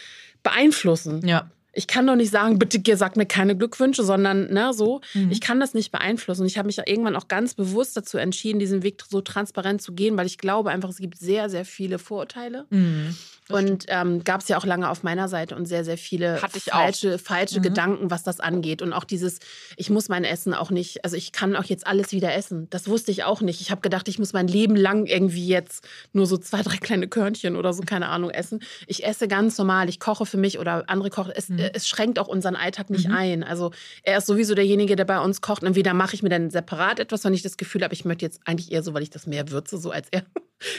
beeinflussen. Ja. Ich kann doch nicht sagen, bitte sag mir keine Glückwünsche, sondern ne, so. Mhm. Ich kann das nicht beeinflussen. Und ich habe mich irgendwann auch ganz bewusst dazu entschieden, diesen Weg so transparent zu gehen, weil ich glaube einfach, es gibt sehr, sehr viele Vorurteile. Mhm. Und ähm, gab es ja auch lange auf meiner Seite und sehr, sehr viele falsche, falsche mhm. Gedanken, was das angeht. Und auch dieses, ich muss mein Essen auch nicht, also ich kann auch jetzt alles wieder essen. Das wusste ich auch nicht. Ich habe gedacht, ich muss mein Leben lang irgendwie jetzt nur so zwei, drei kleine Körnchen oder so, keine Ahnung, essen. Ich esse ganz normal. Ich koche für mich oder andere kochen. Es. Es schränkt auch unseren Alltag nicht mhm. ein. Also er ist sowieso derjenige, der bei uns kocht. Entweder mache ich mir dann separat etwas, wenn ich das Gefühl habe, ich möchte jetzt eigentlich eher so, weil ich das mehr würze, so als er.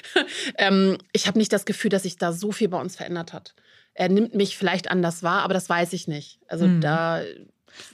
ähm, ich habe nicht das Gefühl, dass sich da so viel bei uns verändert hat. Er nimmt mich vielleicht anders wahr, aber das weiß ich nicht. Also mhm. da.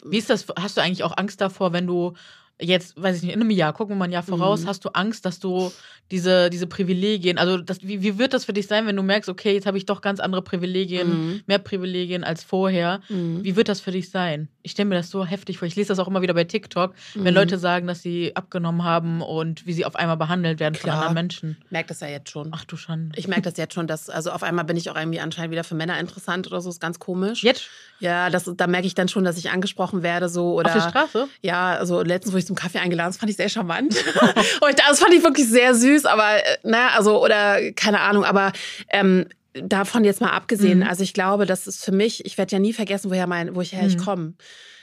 Wie ist das? Hast du eigentlich auch Angst davor, wenn du jetzt, weiß ich nicht, in einem Jahr, gucken wir mal ein Jahr voraus, mhm. hast du Angst, dass du diese, diese Privilegien, also das, wie, wie wird das für dich sein, wenn du merkst, okay, jetzt habe ich doch ganz andere Privilegien, mhm. mehr Privilegien als vorher. Mhm. Wie wird das für dich sein? Ich stelle mir das so heftig vor. Ich lese das auch immer wieder bei TikTok, wenn mhm. Leute sagen, dass sie abgenommen haben und wie sie auf einmal behandelt werden Klar. von anderen Menschen. Ich merke das ja jetzt schon. Ach du schon. Ich merke das jetzt schon, dass, also auf einmal bin ich auch irgendwie anscheinend wieder für Männer interessant oder so, ist ganz komisch. Jetzt? Ja, das, da merke ich dann schon, dass ich angesprochen werde, so oder. Auf der Straße? Ja, also letztens, wo ich zum Kaffee eingeladen, das fand ich sehr charmant. und das fand ich wirklich sehr süß, aber, naja, äh, also, oder keine Ahnung, aber ähm, davon jetzt mal abgesehen, mhm. also ich glaube, das ist für mich, ich werde ja nie vergessen, woher mein, woher mhm. ich komme.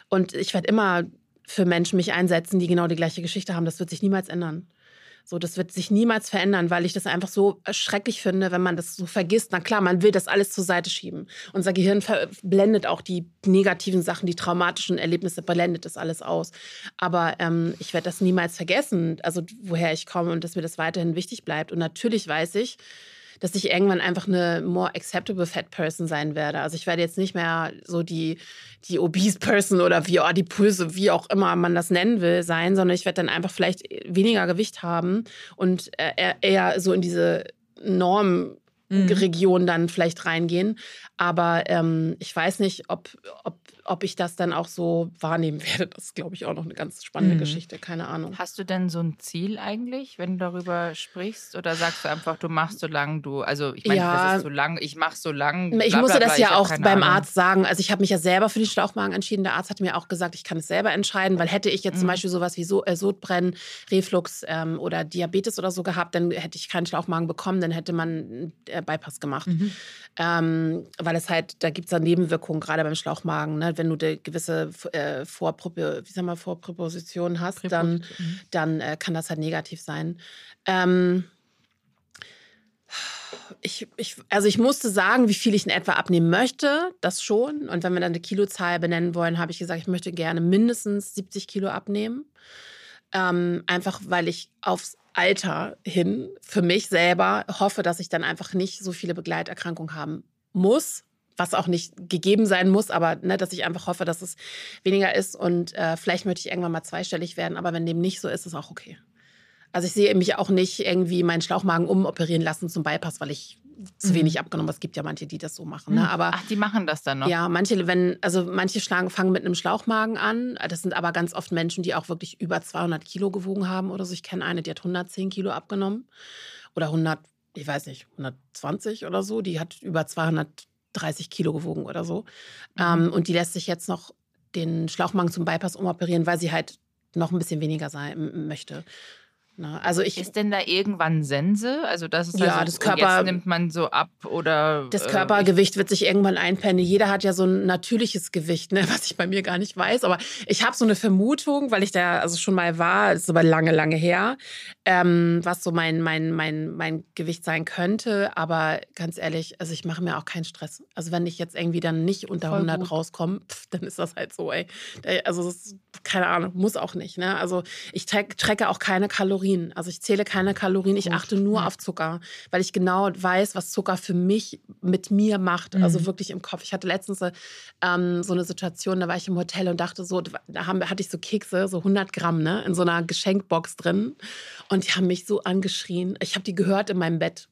Und ich werde immer für Menschen mich einsetzen, die genau die gleiche Geschichte haben. Das wird sich niemals ändern. So, das wird sich niemals verändern, weil ich das einfach so schrecklich finde, wenn man das so vergisst. Na klar, man will das alles zur Seite schieben. Unser Gehirn blendet auch die negativen Sachen, die traumatischen Erlebnisse, blendet das alles aus. Aber ähm, ich werde das niemals vergessen, also woher ich komme und dass mir das weiterhin wichtig bleibt. Und natürlich weiß ich, dass ich irgendwann einfach eine more acceptable fat person sein werde. Also ich werde jetzt nicht mehr so die, die obese person oder wie oh, Pulse, wie auch immer man das nennen will, sein, sondern ich werde dann einfach vielleicht weniger Gewicht haben und äh, eher so in diese Normregion mhm. dann vielleicht reingehen. Aber ähm, ich weiß nicht, ob, ob ob ich das dann auch so wahrnehmen werde, das ist, glaube ich, auch noch eine ganz spannende mhm. Geschichte. Keine Ahnung. Hast du denn so ein Ziel eigentlich, wenn du darüber sprichst? Oder sagst du einfach, du machst so lange du, also ich meine, ja, das ist so lang, ich mache so lang. Ich musste das ja auch beim Ahnung. Arzt sagen. Also ich habe mich ja selber für den Schlauchmagen entschieden. Der Arzt hat mir auch gesagt, ich kann es selber entscheiden, weil hätte ich jetzt mhm. zum Beispiel sowas wie so, äh, Sodbrennen, Reflux ähm, oder Diabetes oder so gehabt, dann hätte ich keinen Schlauchmagen bekommen, dann hätte man äh, Bypass gemacht. Mhm. Ähm, weil es halt, da gibt es dann Nebenwirkungen, gerade beim Schlauchmagen. Ne? Wenn du eine gewisse äh, wie sagen wir, Vorpräposition hast, dann, mhm. dann äh, kann das halt negativ sein. Ähm, ich, ich, also ich musste sagen, wie viel ich in etwa abnehmen möchte, das schon. Und wenn wir dann eine Kilozahl benennen wollen, habe ich gesagt, ich möchte gerne mindestens 70 Kilo abnehmen. Ähm, einfach weil ich aufs Alter hin für mich selber hoffe, dass ich dann einfach nicht so viele Begleiterkrankungen haben muss, was auch nicht gegeben sein muss, aber ne, dass ich einfach hoffe, dass es weniger ist und äh, vielleicht möchte ich irgendwann mal zweistellig werden, aber wenn dem nicht so ist, ist auch okay. Also ich sehe mich auch nicht irgendwie meinen Schlauchmagen umoperieren lassen zum Bypass, weil ich zu wenig mhm. abgenommen. Es gibt ja manche, die das so machen. Ne? Mhm. Aber, Ach, die machen das dann noch? Ja, manche, wenn, also manche schlagen, fangen mit einem Schlauchmagen an. Das sind aber ganz oft Menschen, die auch wirklich über 200 Kilo gewogen haben oder so. Ich kenne eine, die hat 110 Kilo abgenommen. Oder 100, ich weiß nicht, 120 oder so. Die hat über 230 Kilo gewogen oder so. Mhm. Ähm, und die lässt sich jetzt noch den Schlauchmagen zum Bypass umoperieren, weil sie halt noch ein bisschen weniger sein möchte. Na, ne? also ich, ist denn da irgendwann Sense? Also das ist ja, also, das Körper jetzt nimmt man so ab oder das äh, Körpergewicht wird sich irgendwann einpendeln. Jeder hat ja so ein natürliches Gewicht, ne, was ich bei mir gar nicht weiß. Aber ich habe so eine Vermutung, weil ich da also schon mal war, das ist aber lange, lange her, ähm, was so mein mein mein mein Gewicht sein könnte. Aber ganz ehrlich, also ich mache mir auch keinen Stress. Also wenn ich jetzt irgendwie dann nicht unter Voll 100 rauskomme, dann ist das halt so. Ey, also das, keine Ahnung, muss auch nicht. Ne? Also ich trecke auch keine Kalorien Kalorien. Also ich zähle keine Kalorien, ich achte nur auf Zucker, weil ich genau weiß, was Zucker für mich mit mir macht. Also mhm. Also wirklich im Kopf. Ich hatte letztens ähm, so eine Situation, da war ich im Hotel und dachte so, da haben, hatte ich so Kekse, so 100 Gramm, ne, in so einer Geschenkbox drin. Und die haben mich so angeschrien. Ich habe die gehört in meinem Bett.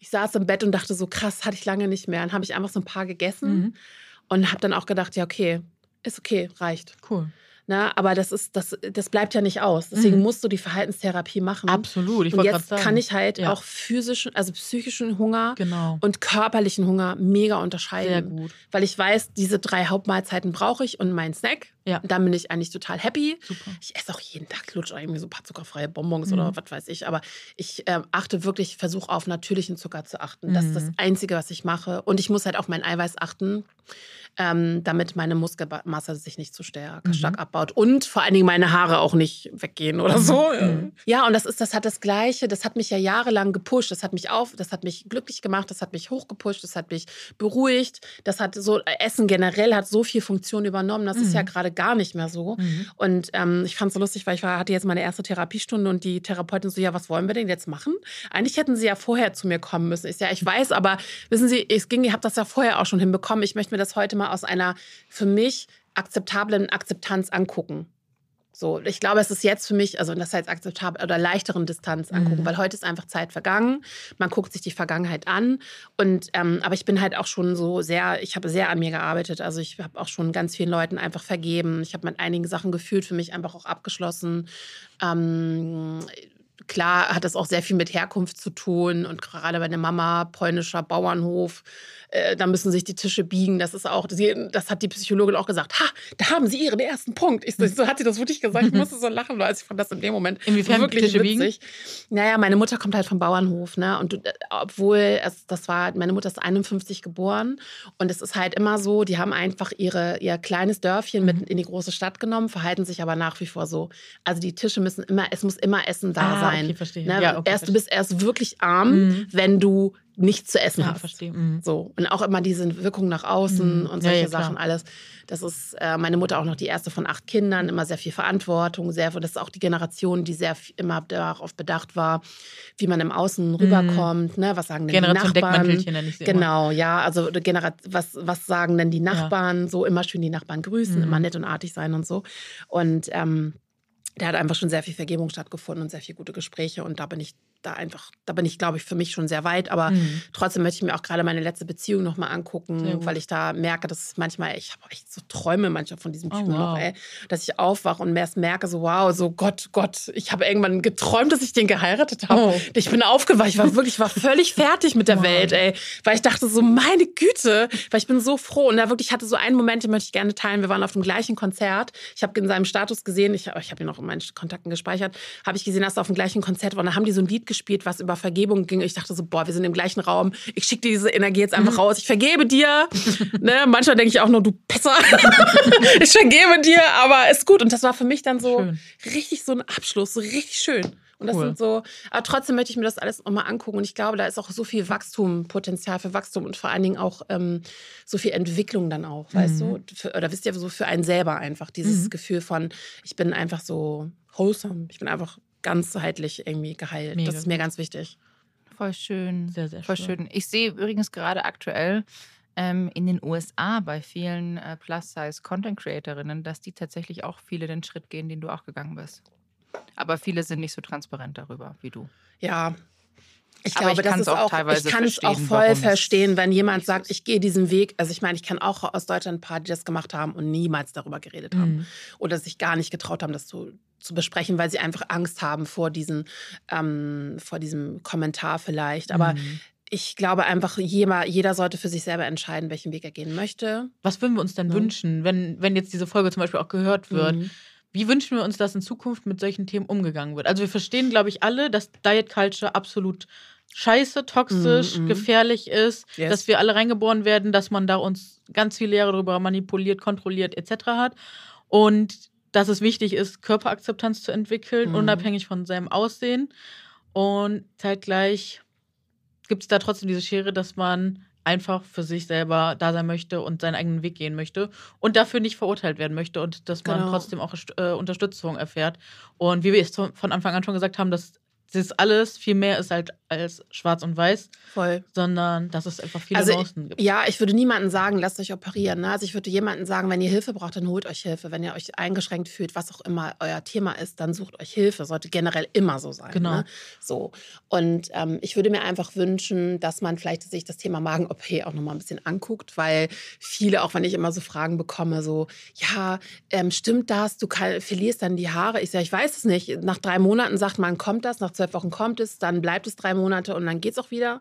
Ich saß im Bett und dachte so, krass, hatte ich lange nicht mehr. Dann habe ich einfach so ein paar gegessen mhm. und habe dann auch gedacht, ja, okay, ist okay, reicht. Cool. Na, aber das ist, das, das bleibt ja nicht aus. Deswegen mhm. musst du die Verhaltenstherapie machen. Absolut. Ich und jetzt kann ich halt ja. auch physischen, also psychischen Hunger genau. und körperlichen Hunger mega unterscheiden. Sehr gut. Weil ich weiß, diese drei Hauptmahlzeiten brauche ich und meinen Snack. Ja. Und dann bin ich eigentlich total happy. Super. Ich esse auch jeden Tag lutsche irgendwie so ein paar zuckerfreie Bonbons mhm. oder was weiß ich. Aber ich äh, achte wirklich, versuche auf natürlichen Zucker zu achten. Das ist das mhm. Einzige, was ich mache. Und ich muss halt auf mein Eiweiß achten ähm, damit meine Muskelmasse sich nicht zu stark, mhm. stark abbaut und vor allen Dingen meine Haare auch nicht weggehen oder so. Mhm. Ja, und das ist, das hat das Gleiche. Das hat mich ja jahrelang gepusht. Das hat mich auf, das hat mich glücklich gemacht, das hat mich hochgepusht, das hat mich beruhigt. Das hat so Essen generell hat so viel Funktion übernommen. Das mhm. ist ja mhm. gerade gar nicht mehr so. Mhm. Und ähm, ich fand es so lustig, weil ich war, hatte jetzt meine erste Therapiestunde und die Therapeutin so, ja, was wollen wir denn jetzt machen? Eigentlich hätten sie ja vorher zu mir kommen müssen. Ich ja, ich weiß, aber wissen Sie, es ging, ich habe das ja vorher auch schon hinbekommen. Ich möchte mir das heute mal aus einer für mich akzeptablen Akzeptanz angucken. So, ich glaube, es ist jetzt für mich, also das heißt akzeptabel oder leichteren Distanz angucken, mhm. weil heute ist einfach Zeit vergangen. Man guckt sich die Vergangenheit an. Und ähm, aber ich bin halt auch schon so sehr, ich habe sehr an mir gearbeitet. Also ich habe auch schon ganz vielen Leuten einfach vergeben. Ich habe mit einigen Sachen gefühlt für mich einfach auch abgeschlossen. Ähm, klar hat das auch sehr viel mit Herkunft zu tun und gerade bei der Mama polnischer Bauernhof äh, da müssen sich die Tische biegen. Das ist auch, das hat die Psychologin auch gesagt. Ha, da haben Sie Ihren ersten Punkt. Ich, so hat sie das wirklich gesagt. Ich musste so lachen, weil ich fand das in dem Moment Inwiefern wirklich Tische witzig. Biegen? Naja, meine Mutter kommt halt vom Bauernhof, ne? Und äh, obwohl es, das war, meine Mutter ist 51 geboren und es ist halt immer so, die haben einfach ihre, ihr kleines Dörfchen mit mhm. in die große Stadt genommen, verhalten sich aber nach wie vor so. Also die Tische müssen immer, es muss immer Essen da ah, sein. Okay, verstehe. Ne? Ja, okay, erst, verstehe. Du bist erst wirklich arm, mhm. wenn du nichts zu essen ja, hast. Verstehe. Mhm. So. Und auch immer diese Wirkung nach außen mhm. und solche ja, ja, Sachen alles. Das ist äh, meine Mutter auch noch die erste von acht Kindern, immer sehr viel Verantwortung, sehr, das ist auch die Generation, die sehr immer darauf bedacht war, wie man im Außen mhm. rüberkommt, ne? was sagen denn Generation die Nachbarn? Nenne ich sie genau, immer. ja, also Genera was, was sagen denn die Nachbarn? So immer schön die Nachbarn grüßen, mhm. immer nett und artig sein und so. Und ähm, da hat einfach schon sehr viel Vergebung stattgefunden und sehr viele gute Gespräche und da bin ich da einfach, da bin ich, glaube ich, für mich schon sehr weit. Aber Mhm. trotzdem möchte ich mir auch gerade meine letzte Beziehung nochmal angucken, weil ich da merke, dass manchmal, ich habe echt so Träume manchmal von diesem Oh, Typen noch, wow. ey, dass ich aufwache und erst merke, so wow, so Gott, Gott, ich habe irgendwann geträumt, dass ich den geheiratet habe. Oh. Ich bin aufgewacht, ich war wirklich, ich war völlig fertig mit der Mann. Welt, ey, weil ich dachte so, meine Güte, weil ich bin so froh. Und da wirklich hatte so einen Moment, den möchte ich gerne teilen. Wir waren auf dem gleichen Konzert. Ich habe in seinem Status gesehen, ich, ich habe ihn auch in meinen Kontakten gespeichert, habe ich gesehen, dass er auf dem gleichen Konzert war. Und da haben die so ein Lied gespielt, was über Vergebung ging. Ich dachte so, boah, wir sind im gleichen Raum. Ich schicke dir diese Energie jetzt einfach raus. Ich vergebe dir. ne? Manchmal denke ich auch nur, du Pisser. ich vergebe dir, aber ist gut. Und das war für mich dann so Schön. richtig so ein Abschluss, so richtig schön. Und das Cool. sind so, aber trotzdem möchte ich mir das alles nochmal angucken. Und ich glaube, da ist auch so viel Wachstum, Potenzial für Wachstum und vor allen Dingen auch ähm, so viel Entwicklung dann auch, weißt Mhm. du? Für, oder wisst ihr, so für einen selber einfach dieses Mhm. Gefühl von, ich bin einfach so wholesome, ich bin einfach ganzheitlich irgendwie geheilt. Mega das ist mir ganz wichtig. Voll schön. Sehr, sehr Voll schön. schön. Ich sehe übrigens gerade aktuell ähm, in den USA bei vielen äh, Plus-Size-Content-Creatorinnen, dass die tatsächlich auch viele den Schritt gehen, den du auch gegangen bist. Aber viele sind nicht so transparent darüber wie du. Ja. Ich glaube, ich das ist auch teilweise ich kann es auch voll verstehen, wenn jemand sagt, ich gehe diesen Weg. Also ich meine, ich kann auch aus Deutschland ein paar, die das gemacht haben und niemals darüber geredet haben. Mhm. oder sich gar nicht getraut haben, das zu, zu besprechen, weil sie einfach Angst haben vor, diesen, ähm, vor diesem Kommentar vielleicht. Aber Mhm. ich glaube einfach, jeder, jeder sollte für sich selber entscheiden, welchen Weg er gehen möchte. Was würden wir uns denn Ja. wünschen, wenn, wenn jetzt diese Folge zum Beispiel auch gehört wird? Mhm. Wie wünschen wir uns, dass in Zukunft mit solchen Themen umgegangen wird? Also wir verstehen, glaube ich, alle, dass Diet Culture absolut scheiße, toxisch, Mhm, mhm. gefährlich ist, Yes. dass wir alle reingeboren werden, dass man da uns ganz viele Jahre darüber manipuliert, kontrolliert etc. hat und dass es wichtig ist, Körperakzeptanz zu entwickeln, Mhm. unabhängig von seinem Aussehen und zeitgleich gibt es da trotzdem diese Schere, dass man einfach für sich selber da sein möchte und seinen eigenen Weg gehen möchte und dafür nicht verurteilt werden möchte und dass man Genau. trotzdem auch äh, Unterstützung erfährt. Und wie wir es von von Anfang an schon gesagt haben, dass das alles viel mehr ist halt als schwarz und weiß, Voll. sondern dass es einfach viele Also, Nuancen gibt. Ja, ich würde niemandem sagen, lasst euch operieren. Ne? Also ich würde jemandem sagen, wenn ihr Hilfe braucht, dann holt euch Hilfe. Wenn ihr euch eingeschränkt fühlt, was auch immer euer Thema ist, dann sucht euch Hilfe. Sollte generell immer so sein. Genau. Ne? So. Und ähm, ich würde mir einfach wünschen, dass man vielleicht sich das Thema Magen-OP auch nochmal ein bisschen anguckt, weil viele, auch wenn ich immer so Fragen bekomme, so, ja, ähm, stimmt das? Du kann, verlierst dann die Haare. Ich sage, ich weiß es nicht. Nach drei Monaten sagt man, kommt das, nach zwölf Wochen kommt es, dann bleibt es drei Monate und dann geht es auch wieder.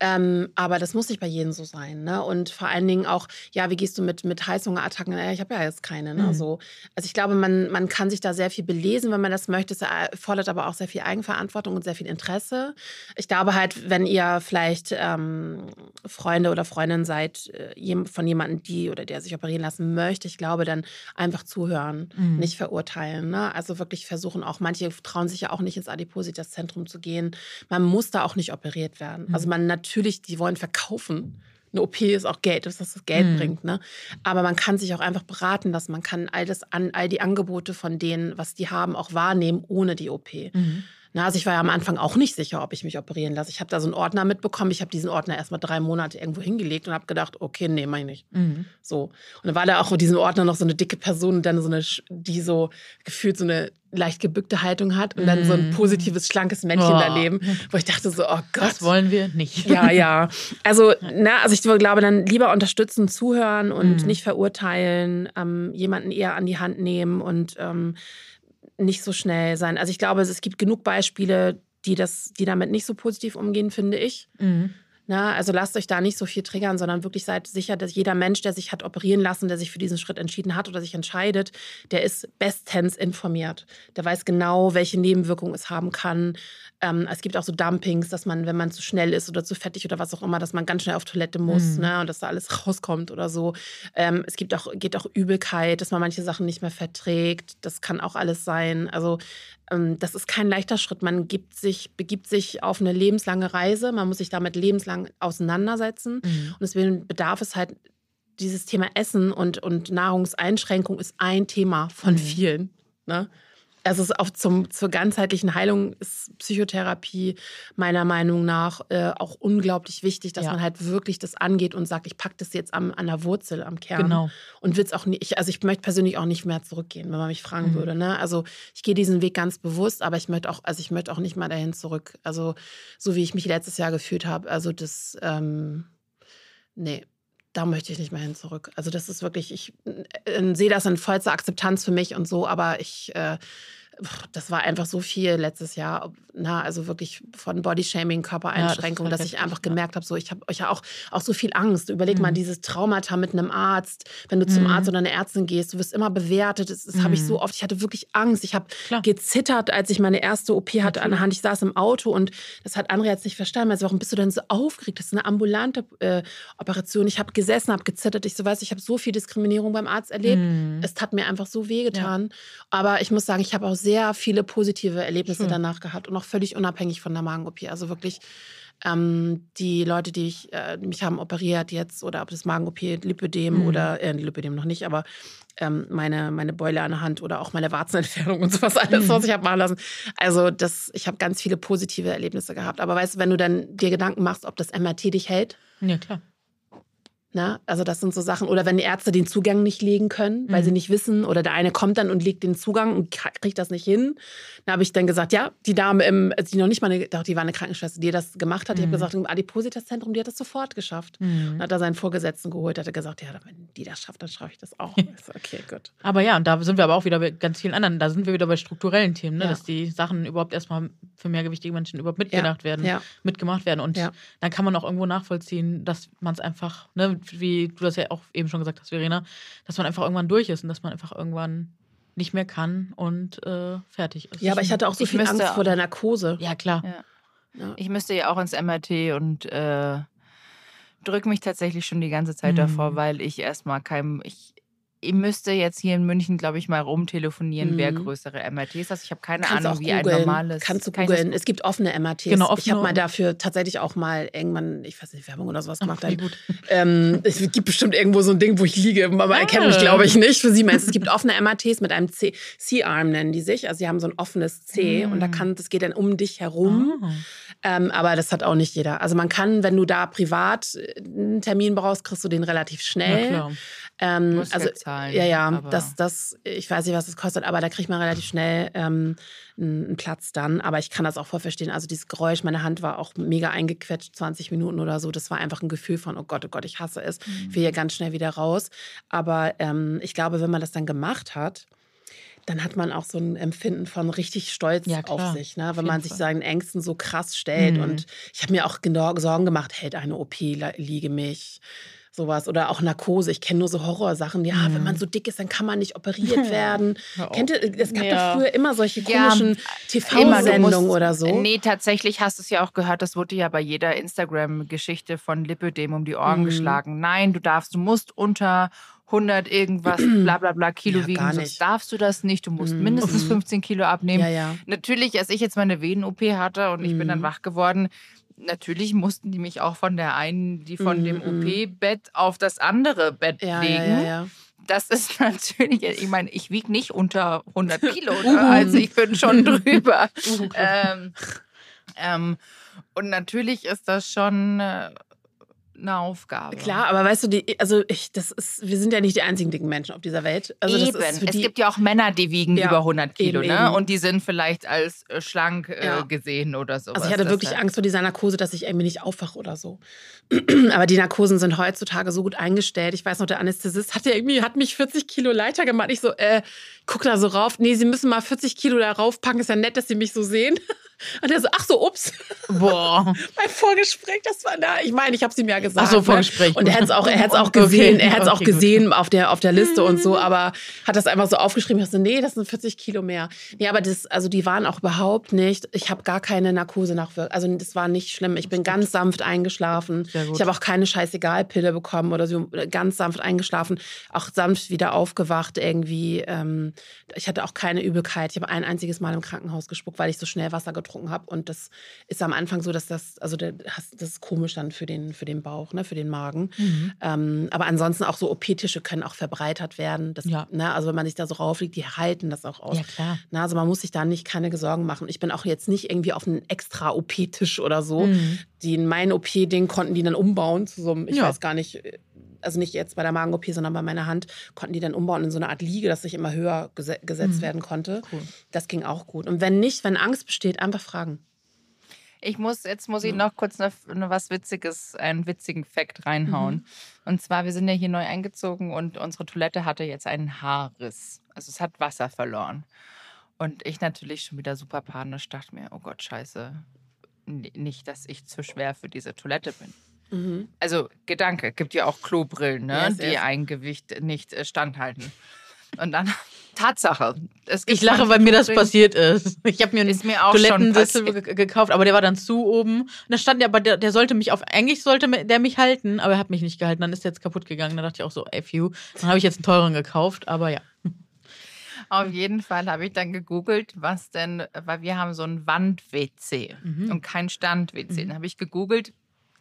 Ähm, aber das muss nicht bei jedem so sein. Ne? Und vor allen Dingen auch, ja, wie gehst du mit, mit Heißhungerattacken? Äh, Ich habe ja jetzt keine. Ne? Mhm. So. Also ich glaube, man, man kann sich da sehr viel belesen, wenn man das möchte. Es erfordert aber auch sehr viel Eigenverantwortung und sehr viel Interesse. Ich glaube halt, wenn ihr vielleicht ähm, Freunde oder Freundin seid äh, von jemandem, die oder der sich operieren lassen möchte, ich glaube, dann einfach zuhören, Mhm. nicht verurteilen. Ne? Also wirklich versuchen auch, manche trauen sich ja auch nicht ins Adipositas-Zentrum zu gehen. Man muss da auch nicht operiert werden. Mhm. Also man natürlich, die wollen verkaufen. Eine OP ist auch Geld, das was das Geld Mhm. bringt. Ne? Aber man kann sich auch einfach beraten lassen. Man kann all, das an, all die Angebote von denen, was die haben, auch wahrnehmen ohne die OP. Mhm. Na, also ich war ja am Anfang auch nicht sicher, ob ich mich operieren lasse. Ich habe da so einen Ordner mitbekommen. Ich habe diesen Ordner erst mal drei Monate irgendwo hingelegt und habe gedacht, okay, nee, mach ich nicht. Mhm. So. Und dann war da auch in diesem Ordner noch so eine dicke Person, und dann so eine, die so gefühlt so eine leicht gebückte Haltung hat und dann so ein Mhm. positives, schlankes Männchen Oh. daneben, wo ich dachte so, oh Gott. Das wollen wir nicht. Ja, ja. Also, na, also ich glaube, dann lieber unterstützen, zuhören und Mhm. nicht verurteilen, ähm, jemanden eher an die Hand nehmen und ähm, nicht so schnell sein. Also ich glaube, es gibt genug Beispiele, die das, die damit nicht so positiv umgehen, finde ich. Mhm. Na, also lasst euch da nicht so viel triggern, sondern wirklich seid sicher, dass jeder Mensch, der sich hat operieren lassen, der sich für diesen Schritt entschieden hat oder sich entscheidet, der ist bestens informiert. Der weiß genau, welche Nebenwirkungen es haben kann. Ähm, es gibt auch so Dumpings, dass man, wenn man zu schnell ist oder zu fettig oder was auch immer, dass man ganz schnell auf Toilette muss Mhm. ne, und dass da alles rauskommt oder so. Ähm, es gibt auch, geht auch Übelkeit, dass man manche Sachen nicht mehr verträgt. Das kann auch alles sein. Also das ist kein leichter Schritt. Man gibt sich, begibt sich auf eine lebenslange Reise. Man muss sich damit lebenslang auseinandersetzen. Mhm. Und deswegen bedarf es halt dieses Thema Essen und, und Nahrungseinschränkung ist ein Thema von Mhm. vielen. Ne? Also es auch zum, zur ganzheitlichen Heilung ist Psychotherapie meiner Meinung nach äh, auch unglaublich wichtig, dass Ja. man halt wirklich das angeht und sagt, ich packe das jetzt am, an der Wurzel, am Kern. Genau. Und will es auch nicht, ich- also ich möchte persönlich auch nicht mehr zurückgehen, wenn man mich fragen Mhm. würde. Ne? Also ich gehe diesen Weg ganz bewusst, aber ich möchte auch, also ich möchte auch nicht mal dahin zurück. Also so wie ich mich letztes Jahr gefühlt habe, also das, ähm, nee, da möchte ich nicht mehr hin zurück. Also das ist wirklich, ich äh, sehe das in vollster Akzeptanz für mich und so, aber ich, äh, das war einfach so viel letztes Jahr, na, also wirklich von Bodyshaming, Körpereinschränkung, Ja, das dass ist ich halt einfach ja. gemerkt habe, so ich habe euch ja auch, auch so viel Angst. Überleg mal Mhm. dieses Traumata mit einem Arzt, wenn du zum Mhm. Arzt oder eine Ärztin gehst, du wirst immer bewertet. Das, das habe ich Mhm. so oft. Ich hatte wirklich Angst. Ich habe gezittert, als ich meine erste OP hatte an der Natürlich. Hand. Ich saß im Auto und das hat Andrea jetzt nicht verstanden. Also, warum bist du denn so aufgeregt? Das ist eine ambulante äh, Operation. Ich habe gesessen, habe gezittert. Ich so weiß, ich habe so viel Diskriminierung beim Arzt erlebt. Mhm. Es hat mir einfach so wehgetan. Aber ich muss sagen, ich habe auch sehr viele positive Erlebnisse Schön. danach gehabt und auch völlig unabhängig von der Magen-OP. Also wirklich ähm, die Leute, die ich, äh, mich haben operiert jetzt oder ob das Magen-OP, Lipödem Mhm. oder äh, Lipödem noch nicht, aber ähm, meine, meine Beule an der Hand oder auch meine Warzenentfernung und sowas alles, Mhm. was ich habe machen lassen. Also das, ich habe ganz viele positive Erlebnisse gehabt. Aber weißt du, wenn du dann dir Gedanken machst, ob das MRT dich hält, Ja, klar. Ne? Also das sind so Sachen. Oder wenn die Ärzte den Zugang nicht legen können, weil Mhm. sie nicht wissen, oder der eine kommt dann und legt den Zugang und kriegt das nicht hin. Dann habe ich dann gesagt, ja, die Dame, im, also die noch nicht mal, eine, doch, die war eine Krankenschwester, die das gemacht hat. Ich habe Mhm. gesagt, im Adipositas-Zentrum, die hat das sofort geschafft. Mhm. Dann hat er seinen Vorgesetzten geholt, hat er gesagt, ja, die das schafft, dann schaffe ich das auch. Okay, gut. Aber ja, und da sind wir aber auch wieder bei ganz vielen anderen. Da sind wir wieder bei strukturellen Themen, ne? Ja. dass die Sachen überhaupt erstmal für mehrgewichtige Menschen überhaupt mitgedacht werden, Ja. mitgemacht werden. Und Ja. dann kann man auch irgendwo nachvollziehen, dass man es einfach, ne, wie du das ja auch eben schon gesagt hast, Verena, dass man einfach irgendwann durch ist und dass man einfach irgendwann nicht mehr kann und äh, fertig ist. Ja, aber ich hatte auch so Ich viel Angst vor der Narkose. Ja, klar. Ja. Ja. Ich müsste ja auch ins MRT und äh, drücke mich tatsächlich schon die ganze Zeit Mhm. davor, weil ich erstmal keinem. Ich, ich müsste jetzt hier in München, glaube ich, mal rumtelefonieren, wer Mhm. größere MRTs hat. Ich habe keine Kannst Ahnung, wie ein googeln. normales. Kannst du Kann ich googeln. Es gibt offene MRTs. Genau, ich offene habe mal dafür tatsächlich auch mal irgendwann, ich weiß nicht, Werbung oder sowas gemacht. Ach, Ein- gut. Ähm, es gibt bestimmt irgendwo so ein Ding, wo ich liege. Mama Ah. erkennt mich, glaube ich, nicht. Für sie meinst es gibt offene MRTs mit einem C- C-Arm, nennen die sich. Also sie haben so ein offenes C und da Mm. kann, das geht dann um dich herum. Ah. Ähm, aber das hat auch nicht jeder. Also man kann, wenn du da privat äh, einen Termin brauchst, kriegst du den relativ schnell. Ähm, Musst also ja zahlen, ja, ja, das, das, ich weiß nicht, was es kostet, aber da kriegt man relativ schnell ähm, einen Platz dann. Aber ich kann das auch voll verstehen. Also dieses Geräusch, meine Hand war auch mega eingequetscht, 20 Minuten oder so. Das war einfach ein Gefühl von, oh Gott, oh Gott, ich hasse es. Mhm. Ich will hier ganz schnell wieder raus. Aber ähm, ich glaube, wenn man das dann gemacht hat, dann hat man auch so ein Empfinden von richtig Stolz Ja, auf sich, ne? Auf wenn jeden man sich seinen Ängsten so krass stellt. Mhm. Und ich habe mir auch Sorgen gemacht, hält eine OP, liege mich, sowas. Oder auch Narkose. Ich kenne nur so Horrorsachen. Ja, wenn Mhm. man so dick ist, dann kann man nicht operiert werden. Auf. Kennt ihr, es gab Ja. doch früher immer solche Ja, komischen du TV-Sendungen oder so. Nee, tatsächlich hast du es ja auch gehört, das wurde ja bei jeder Instagram-Geschichte von Lipödem um die Ohren Mhm. geschlagen. Nein, du darfst, du musst unter 100 irgendwas, bla bla bla Kilo Ja, wiegen, sonst nicht. darfst du das nicht. Du musst Mhm. mindestens Mhm. 15 Kilo abnehmen. Ja, ja. Natürlich, als ich jetzt meine Venen-OP hatte und ich bin dann Mhm. wach geworden, natürlich mussten die mich auch von der einen, die von Mhm, dem mhm. OP-Bett auf das andere Bett Ja, legen. ja, ja. Das ist natürlich, ich meine, ich wiege nicht unter 100 Kilo, Uh. ne? also ich bin schon drüber. ähm, ähm, und natürlich ist das schon äh, eine Aufgabe. Klar, aber weißt du, die, also ich, das ist, wir sind ja nicht die einzigen dicken Menschen auf dieser Welt. Also Eben. für es die, gibt ja auch Männer, die wiegen Ja, über 100 Kilo, eben, ne? eben. Und die sind vielleicht als äh, schlank äh, Ja. gesehen oder so. Also ich hatte wirklich Angst vor dieser Narkose, dass ich irgendwie nicht aufwache oder so. Aber die Narkosen sind heutzutage so gut eingestellt. Ich weiß noch, der Anästhesist hat ja irgendwie, hat mich 40 Kilo Leiter gemacht. Ich so, äh, guck da so rauf. Nee, Sie müssen mal 40 Kilo da raufpacken. Ist ja nett, dass Sie mich so sehen. Und er so, ach so, ups. Boah. Mein Vorgespräch, das war da. Ich meine, ich habe es ihm ja gesagt. Ach so, ne? Vorgespräch. Und er hat es auch, er hat's auch Okay, gesehen, er hat es auch gut. gesehen auf der, auf der Liste und so, aber hat das einfach so aufgeschrieben. Ich so, nee, das sind 40 Kilo mehr. Nee, aber das, also die waren auch überhaupt nicht, ich habe gar keine Narkose nachwirkung. Also das war nicht schlimm. Ich bin ganz sanft eingeschlafen. Ich habe auch keine Scheißegal-Pille bekommen oder so, ganz sanft eingeschlafen, auch sanft wieder aufgewacht irgendwie. Ähm, ich hatte auch keine Übelkeit. Ich habe ein einziges Mal im Krankenhaus gespuckt, weil ich so schnell Wasser getrunken getrunken habe. Und das ist am Anfang so, dass das, also das ist komisch dann für den, für den Bauch, ne, für den Magen. Mhm. Ähm, aber ansonsten auch so OP-Tische können auch verbreitert werden. Das, Ja. ne, also wenn man sich da so raufliegt, die halten das auch aus. Ja, klar. Na, also man muss sich da nicht keine Sorgen machen. Ich bin auch jetzt nicht irgendwie auf einen extra OP-Tisch oder so. Mhm. Die in mein OP-Ding konnten die dann umbauen zu so einem, ich Ja. weiß gar nicht, also nicht jetzt bei der Magen-OP, sondern bei meiner Hand, konnten die dann umbauen in so eine Art Liege, dass ich immer höher gese gesetzt Mhm. werden konnte. Cool. Das ging auch gut. Und wenn nicht, wenn Angst besteht, einfach fragen. Ich muss, jetzt muss ich noch kurz noch, noch was Witziges, einen witzigen Fact reinhauen. Und zwar, wir sind ja hier neu eingezogen und unsere Toilette hatte jetzt einen Haarriss. Also es hat Wasser verloren. Und ich natürlich schon wieder super panisch dachte mir, oh Gott, scheiße. Nicht, dass ich zu schwer für diese Toilette bin. Mhm. Also Gedanke, gibt ja auch Klobrillen, ne, Yes, die yes. ein Gewicht nicht äh, standhalten. Und dann Tatsache. Es Ich lache, weil mir das passiert ist. Ich habe mir einen mir gekauft, aber der war dann zu oben. Und da stand der, aber der, der sollte mich auf, eigentlich sollte der mich halten, aber er hat mich nicht gehalten. Dann ist der jetzt kaputt gegangen. Da dachte ich auch so, ey, phew. Dann habe ich jetzt einen teuren gekauft, aber ja. Auf jeden Fall habe ich dann gegoogelt, was denn, weil wir haben so ein Wand-WC Mhm. und kein Stand-WC. Mhm. Dann habe ich gegoogelt,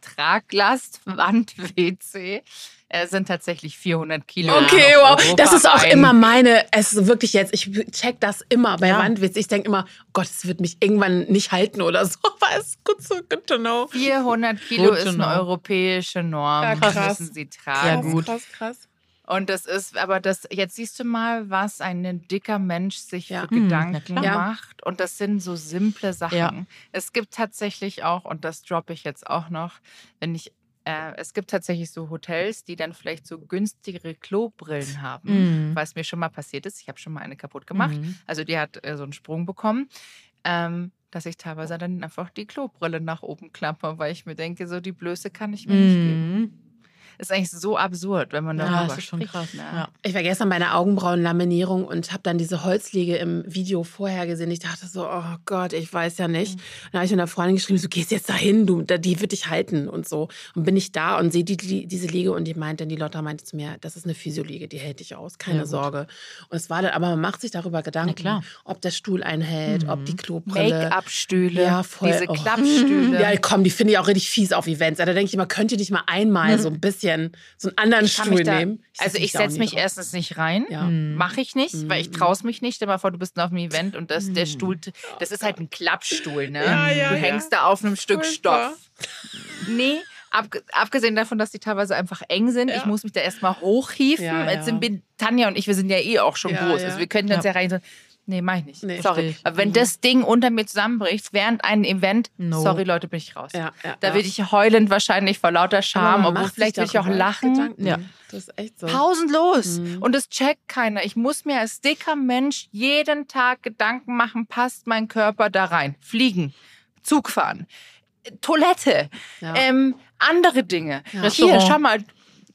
Traglast-Wand-WC. Es sind tatsächlich 400 Kilo. Okay, wow. Das ist auch Europa immer ein. meine, es ist wirklich jetzt, ich check das immer bei Ja. Wandwitz. Ich denke immer, oh Gott, es wird mich irgendwann nicht halten oder so. Aber es ist gut, so, good to know. 400 Kilo ist eine know. europäische Norm. Ja, Das krass. müssen sie Ja, tragen. gut. Krass, krass. Und das ist, aber das, jetzt siehst du mal, was ein dicker Mensch sich Ja. für Hm, Gedanken macht. Und das sind so simple Sachen. Ja. Es gibt tatsächlich auch, und das droppe ich jetzt auch noch, wenn ich, äh, es gibt tatsächlich so Hotels, die dann vielleicht so günstigere Klobrillen haben, Mhm. was mir schon mal passiert ist. Ich habe schon mal eine kaputt gemacht. Mhm. Also die hat äh, so einen Sprung bekommen. Ähm, dass ich teilweise dann einfach die Klobrille nach oben klappe, weil ich mir denke, so die Blöße kann ich mir nicht geben. Mhm. Ist eigentlich so absurd, wenn man Ja, darüber das ist schon spricht. krass. ne? Ja. Ich war gestern bei einer Augenbrauenlaminierung und habe dann diese Holzliege im Video vorher gesehen. Ich dachte so, oh Gott, ich weiß ja nicht. Dann habe ich mit einer Freundin geschrieben, du gehst jetzt dahin, du, die wird dich halten und so. Und bin ich da und sehe die, die, diese Liege und die meinte, die Lotta meinte zu mir, das ist eine Physioliege, die hält dich aus, keine Ja. Sorge. Und es war dann, aber man macht sich darüber Gedanken, ob der Stuhl einhält, ob Mhm. die Klobrille. Make-up-Stühle, Ja, voll. diese Oh. Klappstühle. Ja, komm, die finde ich auch richtig fies auf Events. Da denke ich immer, könnt ihr nicht mal einmal so ein bisschen so einen anderen Ich Stuhl da- nehmen? setz also ich setze mich drauf. erstens nicht rein. Ja. Mhm. Mache ich nicht, weil ich Mhm. traue es mich nicht. Stell dir mal vor, du bist auf einem Event und das, der Mhm. Stuhl, das ist halt ein Klappstuhl, ne? Ja, ja, du ja. hängst da auf einem Stück. Stoff. Nee, abg abgesehen davon, dass die teilweise einfach eng sind. Ja. Ich muss mich da erstmal hochhieven. Ja, Jetzt ja. sind wir, Tanja und ich, wir sind ja eh auch schon Ja, groß. ja. Also wir könnten uns ja, Ja. rein so, nee, mach ich nicht. Nee, sorry. ich. Aber wenn Mhm. das Ding unter mir zusammenbricht während einem Event, No. sorry Leute, bin ich raus. Ja, ja, Da ja. würde ich heulend wahrscheinlich vor lauter Scham, obwohl vielleicht würde ich auch lachen. Gedanken. Ja. Das ist echt so. Pausenlos. Mhm. Und das checkt keiner. Ich muss mir als dicker Mensch jeden Tag Gedanken machen, passt mein Körper da rein? Fliegen, Zug fahren, Toilette, Ja. ähm, andere Dinge. Ja. Hier, schau mal.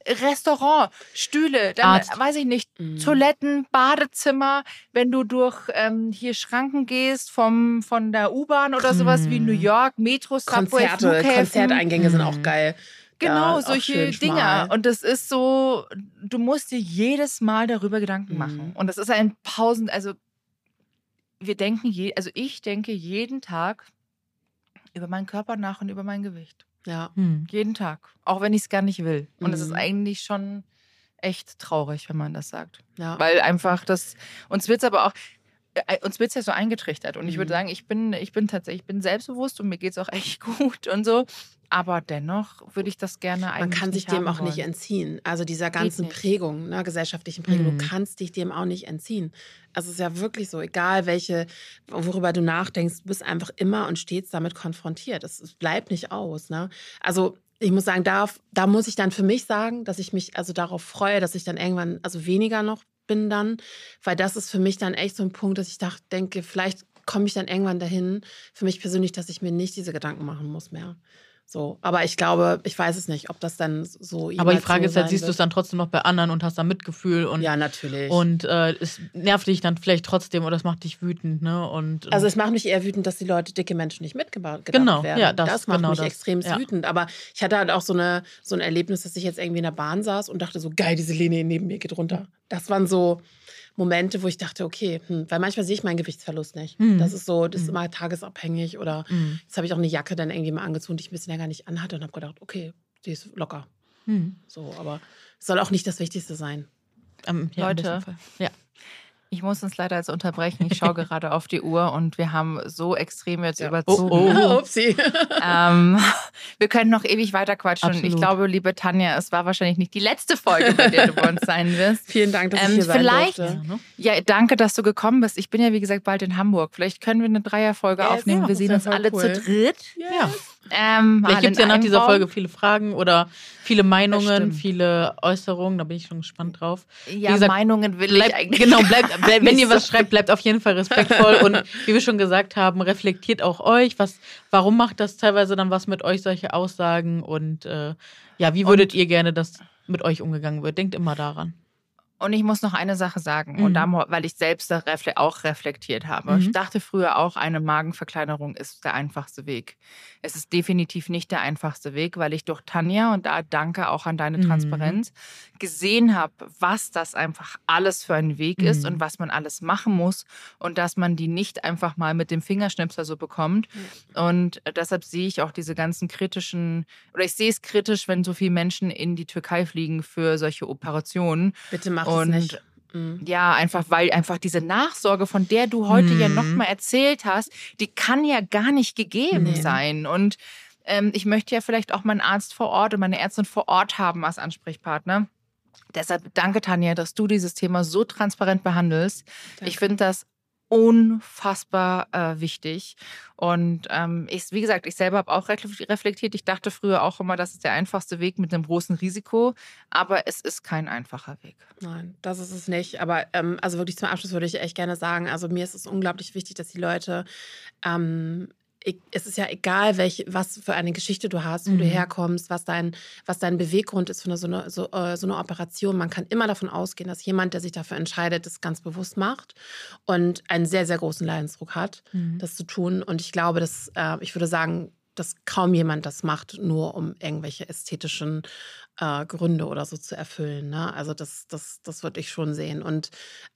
Restaurant, Stühle, dann Arzt. weiß ich nicht, Mhm. Toiletten, Badezimmer, wenn du durch ähm, hier Schranken gehst vom, von der U-Bahn oder sowas wie Mhm. New York, Metro, Subway, Konzerte, Flughäfen. Konzerteingänge sind auch Mhm. geil. Genau, Ja, solche Dinger. Und das ist so, du musst dir jedes Mal darüber Gedanken Mhm. machen. Und das ist ein Pausen, also wir denken, je, also ich denke jeden Tag über meinen Körper nach und über mein Gewicht. Ja. Hm. Jeden Tag. Auch wenn ich es gar nicht will. Und es ist Mhm. eigentlich schon echt traurig, wenn man das sagt. ja. Weil einfach das, uns wird es aber auch, uns wird es ja so eingetrichtert. Und ich würde Mhm. sagen, ich bin, ich bin tatsächlich, ich bin selbstbewusst und mir geht es auch echt gut und so. Aber dennoch würde ich das gerne eigentlich Man kann sich nicht dem auch nicht wollen. entziehen. Also dieser ganzen nicht. Prägung, ne, gesellschaftlichen Prägung, Mhm. du kannst dich dem auch nicht entziehen. Also es ist ja wirklich so, egal welche, worüber du nachdenkst, du bist einfach immer und stets damit konfrontiert. Es, es bleibt nicht aus. Ne? Also ich muss sagen, da, da muss ich dann für mich sagen, dass ich mich also darauf freue, dass ich dann irgendwann, also weniger noch bin dann, weil das ist für mich dann echt so ein Punkt, dass ich dachte, denke, vielleicht komme ich dann irgendwann dahin, für mich persönlich, dass ich mir nicht diese Gedanken machen muss mehr. So, aber ich glaube, ich weiß es nicht, ob das dann so. Aber die Frage so ist halt, siehst du es dann trotzdem noch bei anderen und hast da Mitgefühl und, Ja, natürlich. und äh, es nervt dich dann vielleicht trotzdem oder es macht dich wütend, ne? Und, also es macht mich eher wütend, dass die Leute dicke Menschen nicht mitgebaut Genau, werden. ja, das- macht genau mich das, extrem ja. wütend. Aber ich hatte halt auch so, eine, so ein Erlebnis, dass ich jetzt irgendwie in der Bahn saß und dachte so, geil, diese Linie neben mir geht runter. Das waren so Momente, wo ich dachte, okay, hm, weil manchmal sehe ich meinen Gewichtsverlust nicht. Mhm. Das ist so, das ist Mhm. immer tagesabhängig oder Mhm. jetzt habe ich auch eine Jacke dann irgendwie mal angezogen, die ich ein bisschen länger nicht anhatte und habe gedacht, okay, die ist locker. Mhm. So, aber es soll auch nicht das Wichtigste sein. Ähm, ja, Leute. Ja. Ich muss uns leider jetzt unterbrechen. Ich schaue gerade auf die Uhr und wir haben so extrem jetzt Ja. überzogen. Oh, Upsi. Ähm, wir können noch ewig weiter quatschen. Und ich Absolut. glaube, liebe Tanja, es war wahrscheinlich nicht die letzte Folge, bei der du bei uns sein wirst. Vielen Dank, dass Ähm, ich hier sein vielleicht- durfte. Ja, ne? Ja, danke, dass du gekommen bist. Ich bin ja, wie gesagt, bald in Hamburg. Vielleicht können wir eine Dreierfolge Yes, aufnehmen. ja, wir sehen uns alle cool. zu dritt. Ja. Ähm, Vielleicht gibt es ja nach dieser Raum. Folge viele Fragen oder viele Meinungen, viele Äußerungen. Da bin ich schon gespannt drauf. Ja, gesagt, Meinungen will Bleibt, ich eigentlich. genau, bleibt, bleibt, wenn ihr was schreibt, bleibt auf jeden Fall respektvoll und wie wir schon gesagt haben, reflektiert auch euch. Was, warum macht das teilweise dann was mit euch, solche Aussagen? Und äh, ja, wie würdet ihr gerne, dass mit euch umgegangen wird? Denkt immer daran. Und ich muss noch eine Sache sagen, Mhm. und da, weil ich selbst da refle auch reflektiert habe. Mhm. Ich dachte früher auch, eine Magenverkleinerung ist der einfachste Weg. Es ist definitiv nicht der einfachste Weg, weil ich durch Tanja, und da danke auch an deine Mhm. Transparenz, gesehen habe, was das einfach alles für ein Weg ist Mhm. und was man alles machen muss und dass man die nicht einfach mal mit dem Fingerschnipsel so bekommt. Und deshalb sehe ich auch diese ganzen kritischen, oder ich sehe es kritisch, wenn so viele Menschen in die Türkei fliegen für solche Operationen. Bitte mach Und- es nicht. Mhm. Ja, einfach weil einfach diese Nachsorge, von der du heute ja Mhm. nochmal erzählt hast, die kann ja gar nicht gegeben Nee. sein. Und ähm, ich möchte ja vielleicht auch meinen Arzt vor Ort und meine Ärztin vor Ort haben als Ansprechpartner. Deshalb danke, Tanja, dass du dieses Thema so transparent behandelst. Danke. Ich finde das unfassbar äh, wichtig. Und ähm, ich, wie gesagt, ich selber habe auch refle- reflektiert. Ich dachte früher auch immer, das ist der einfachste Weg mit einem großen Risiko. Aber es ist kein einfacher Weg. Nein, das ist es nicht. Aber ähm, also wirklich zum Abschluss würde ich echt gerne sagen, also mir ist es unglaublich wichtig, dass die Leute, ähm, es ist ja egal, welch, was für eine Geschichte du hast, wo du Mhm. herkommst, was dein, was dein Beweggrund ist für eine, so, eine, so, äh, so eine Operation. Man kann immer davon ausgehen, dass jemand, der sich dafür entscheidet, das ganz bewusst macht und einen sehr, sehr großen Leidensdruck hat, Mhm. das zu tun. Und ich glaube, dass, äh, ich würde sagen, dass kaum jemand das macht, nur um irgendwelche ästhetischen äh, Gründe oder so zu erfüllen. Ne? Also das, das, das würde ich schon sehen. Und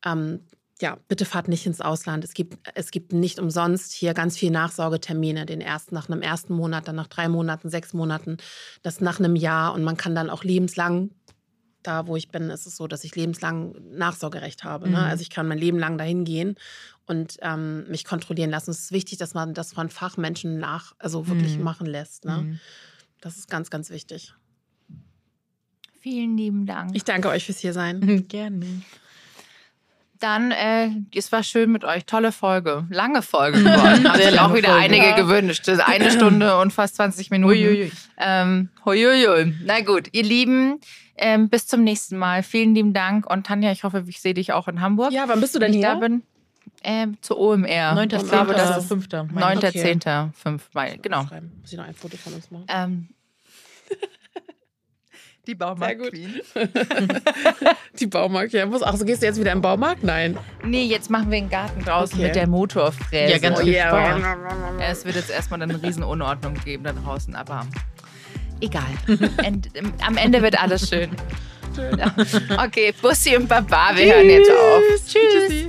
ähm, ja, bitte fahrt nicht ins Ausland. Es gibt, es gibt nicht umsonst hier ganz viele Nachsorgetermine, den ersten nach einem ersten Monat, dann nach drei Monaten, sechs Monaten, das nach einem Jahr und man kann dann auch lebenslang. Da, wo ich bin, ist es so, dass ich lebenslang Nachsorgerecht habe. Ne? Mhm. Also ich kann mein Leben lang dahin gehen und ähm, mich kontrollieren lassen. Es ist wichtig, dass man das von Fachmenschen nach, also wirklich Mhm. machen lässt. Ne? Mhm. Das ist ganz, ganz wichtig. Vielen lieben Dank. Ich danke euch fürs hier sein. Gerne. Dann, äh, es war schön mit euch. Tolle Folge. Lange Folge geworden. Haben Sehr sich auch wieder Folge. einige Ja. gewünscht. Eine Stunde und fast 20 Minuten. Uiuiui. Ähm, huiuiui. Na gut, ihr Lieben, ähm, bis zum nächsten Mal. Vielen lieben Dank. Und Tanja, ich hoffe, ich sehe dich auch in Hamburg. Ja, wann bist du denn ich da hier? bin. Ähm, zur OMR. 9. Ich glaube, das ist 5. 9. Okay. 10. 5. Mai. Genau. Muss ich noch ein Foto von uns machen? Ähm, die Baumarkt Die Baumarkt, ja. Muss, ach, so gehst du jetzt wieder im Baumarkt? Nein. Nee, jetzt machen wir einen Garten draußen Okay. mit der Motorfräse. Ja, ganz Oh, yeah. Ja, es wird jetzt erstmal eine riesen Unordnung geben da draußen, aber egal. End, am Ende wird alles schön. Ja. Okay, Bussi und Baba, wir hören jetzt auf. Tschüss. Tschüssi.